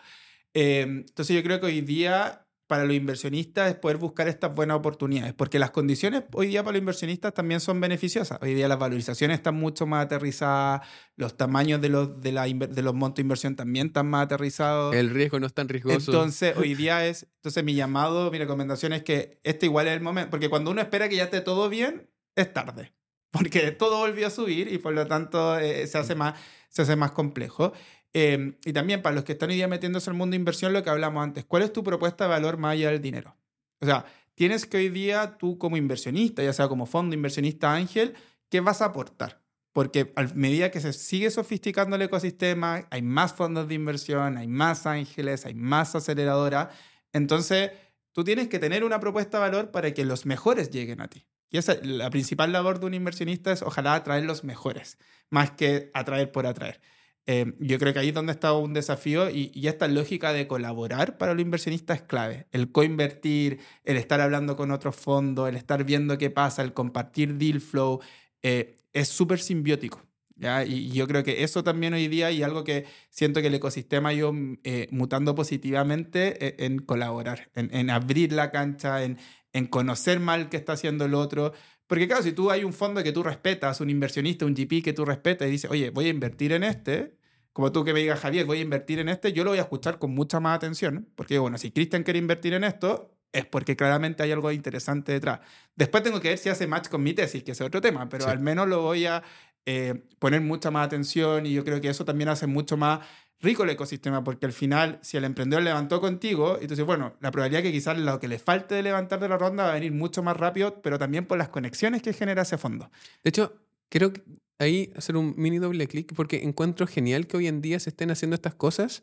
Eh, entonces yo creo que hoy día para los inversionistas es poder buscar estas buenas oportunidades, porque las condiciones hoy día para los inversionistas también son beneficiosas. Hoy día las valorizaciones están mucho más aterrizadas, los tamaños de los, de la, de los montos de inversión también están más aterrizados. El riesgo no es tan riesgoso. Entonces, hoy (laughs) día es. Entonces, mi llamado, mi recomendación es que este igual es el momento. Porque cuando uno espera que ya esté todo bien, es tarde. Porque todo volvió a subir y por lo tanto eh, se, hace más, se hace más complejo. Eh, y también para los que están hoy día metiéndose al mundo de inversión, lo que hablamos antes, ¿cuál es tu propuesta de valor más allá del dinero? O sea, tienes que hoy día tú como inversionista, ya sea como fondo inversionista ángel, ¿qué vas a aportar? Porque a medida que se sigue sofisticando el ecosistema, hay más fondos de inversión, hay más ángeles, hay más aceleradoras. Entonces, tú tienes que tener una propuesta de valor para que los mejores lleguen a ti. Y esa, la principal labor de un inversionista es ojalá atraer los mejores, más que atraer por atraer. Eh, yo creo que ahí es donde está un desafío y, y esta lógica de colaborar para los inversionistas es clave. El coinvertir, el estar hablando con otros fondos, el estar viendo qué pasa, el compartir deal flow, eh, es súper simbiótico. ¿ya? Y, y yo creo que eso también hoy día y algo que siento que el ecosistema ha ido eh, mutando positivamente eh, en colaborar, en, en abrir la cancha, en, en conocer mal qué está haciendo el otro. Porque claro, si tú hay un fondo que tú respetas, un inversionista, un GP que tú respetas y dices, oye, voy a invertir en este, como tú que me digas, Javier, voy a invertir en este, yo lo voy a escuchar con mucha más atención. Porque bueno, si Cristian quiere invertir en esto, es porque claramente hay algo interesante detrás. Después tengo que ver si hace match con mi tesis, que es otro tema, pero Sí. al menos lo voy a eh, poner mucha más atención y yo creo que eso también hace mucho más rico el ecosistema, porque al final, si el emprendedor levantó contigo, entonces, bueno, la probabilidad que quizás lo que le falte de levantar de la ronda va a venir mucho más rápido, pero también por las conexiones que genera ese fondo. De hecho, quiero que- ahí hacer un mini doble clic porque encuentro genial que hoy en día se estén haciendo estas cosas.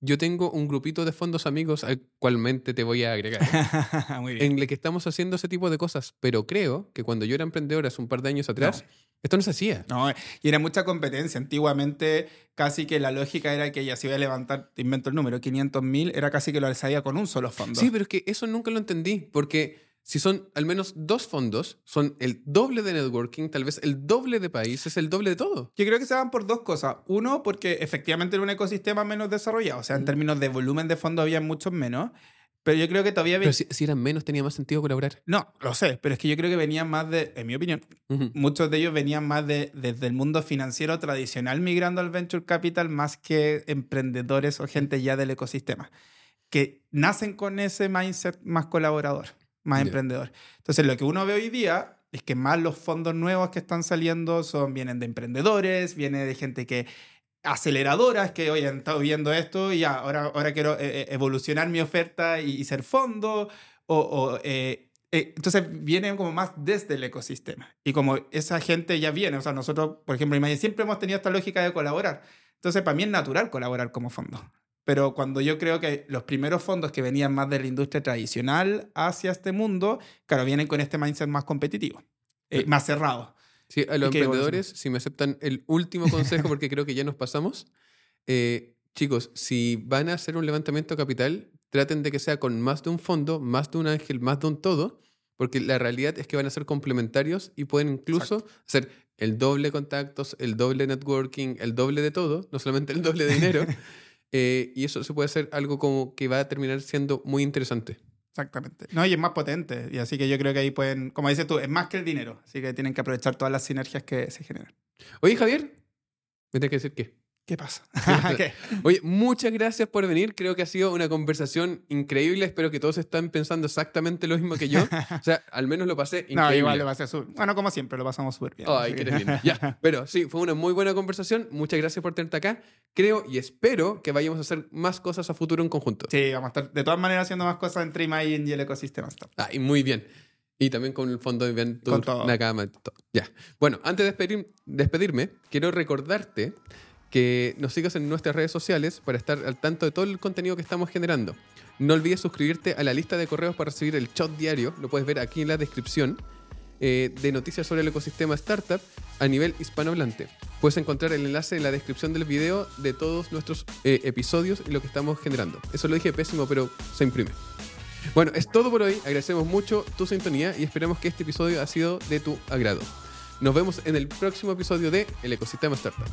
Yo tengo un grupito de fondos amigos al cualmente te voy a agregar. (laughs) Muy bien. en el que estamos haciendo ese tipo de cosas, pero creo que cuando yo era emprendedor hace un par de años atrás, esto no se hacía. No, y era mucha competencia. Antiguamente, casi que la lógica era que ya se iba a levantar, te invento el número, 500 mil, era casi que lo alzaría con un solo fondo. Sí, pero es que eso nunca lo entendí, porque si son al menos dos fondos, son el doble de networking, tal vez el doble de países, el doble de todo. Yo creo que se van por dos cosas. Uno, porque efectivamente era un ecosistema menos desarrollado. O sea, en términos de volumen de fondos había muchos menos. Pero yo creo que todavía... Pero si, si eran menos, tenía más sentido colaborar. No, lo sé, pero es que yo creo que venían más de, en mi opinión, Ujú. muchos de ellos venían más de, desde el mundo financiero tradicional migrando al venture capital más que emprendedores o gente ya del ecosistema, que nacen con ese mindset más colaborador, más Ya. emprendedor. Entonces, lo que uno ve hoy día es que más los fondos nuevos que están saliendo son, vienen de emprendedores, viene de gente que aceleradoras que, oye, han estado viendo esto y ya, ahora, ahora quiero eh, eh, evolucionar mi oferta y, y ser fondo, o, o, eh, eh, entonces vienen como más desde el ecosistema. Y como esa gente ya viene, o sea, nosotros, por ejemplo, siempre hemos tenido esta lógica de colaborar. Entonces, para mí es natural colaborar como fondo. Pero cuando yo creo que los primeros fondos que venían más de la industria tradicional hacia este mundo, claro, vienen con este mindset más competitivo. eh, más cerrado. Sí, a los ¿Y qué emprendedores, si me aceptan el último (laughs) consejo, porque creo que ya nos pasamos. eh, chicos, si van a hacer un levantamiento de capital, traten de que sea con más de un fondo, más de un ángel, más de un todo, porque la realidad es que van a ser complementarios y pueden incluso hacer el doble contactos, el doble networking, el doble de todo, no solamente el doble de dinero. (laughs) eh, y eso se puede hacer algo como que va a terminar siendo muy interesante. Exactamente. No, y es más potente. Y así que yo creo que ahí pueden, como dices tú, es más que el dinero. Así que tienen que aprovechar todas las sinergias que se generan. Oye, Javier, me tienes que decir qué. ¿Qué pasa? (laughs) ¿Qué? Oye, muchas gracias por venir. Creo que ha sido una conversación increíble. Espero que todos estén pensando exactamente lo mismo que yo. O sea, (laughs) al menos lo pasé increíble. No, igual lo pasé súper. Bueno, como siempre, lo pasamos súper bien. Ay, eres lindo. (laughs) Ya, pero sí, fue una muy buena conversación. Muchas gracias por tenerte acá. Creo y espero que vayamos a hacer más cosas a futuro en conjunto. Sí, vamos a estar de todas maneras haciendo más cosas entre Imagine y el ecosistema. Ah, y muy bien. Y también con el fondo de todo. Nakama. Ya. Bueno, antes de despedir- despedirme, quiero recordarte que nos sigas en nuestras redes sociales para estar al tanto de todo el contenido que estamos generando. No olvides suscribirte a la lista de correos para recibir el shot diario, lo puedes ver aquí en la descripción, eh, de noticias sobre el ecosistema startup a nivel hispanohablante. Puedes encontrar el enlace en la descripción del video de todos nuestros eh, episodios y lo que estamos generando. Eso lo dije pésimo, pero se imprime. Bueno, es todo por hoy. Agradecemos mucho tu sintonía y esperamos que este episodio ha sido de tu agrado. Nos vemos en el próximo episodio de El Ecosistema Startup.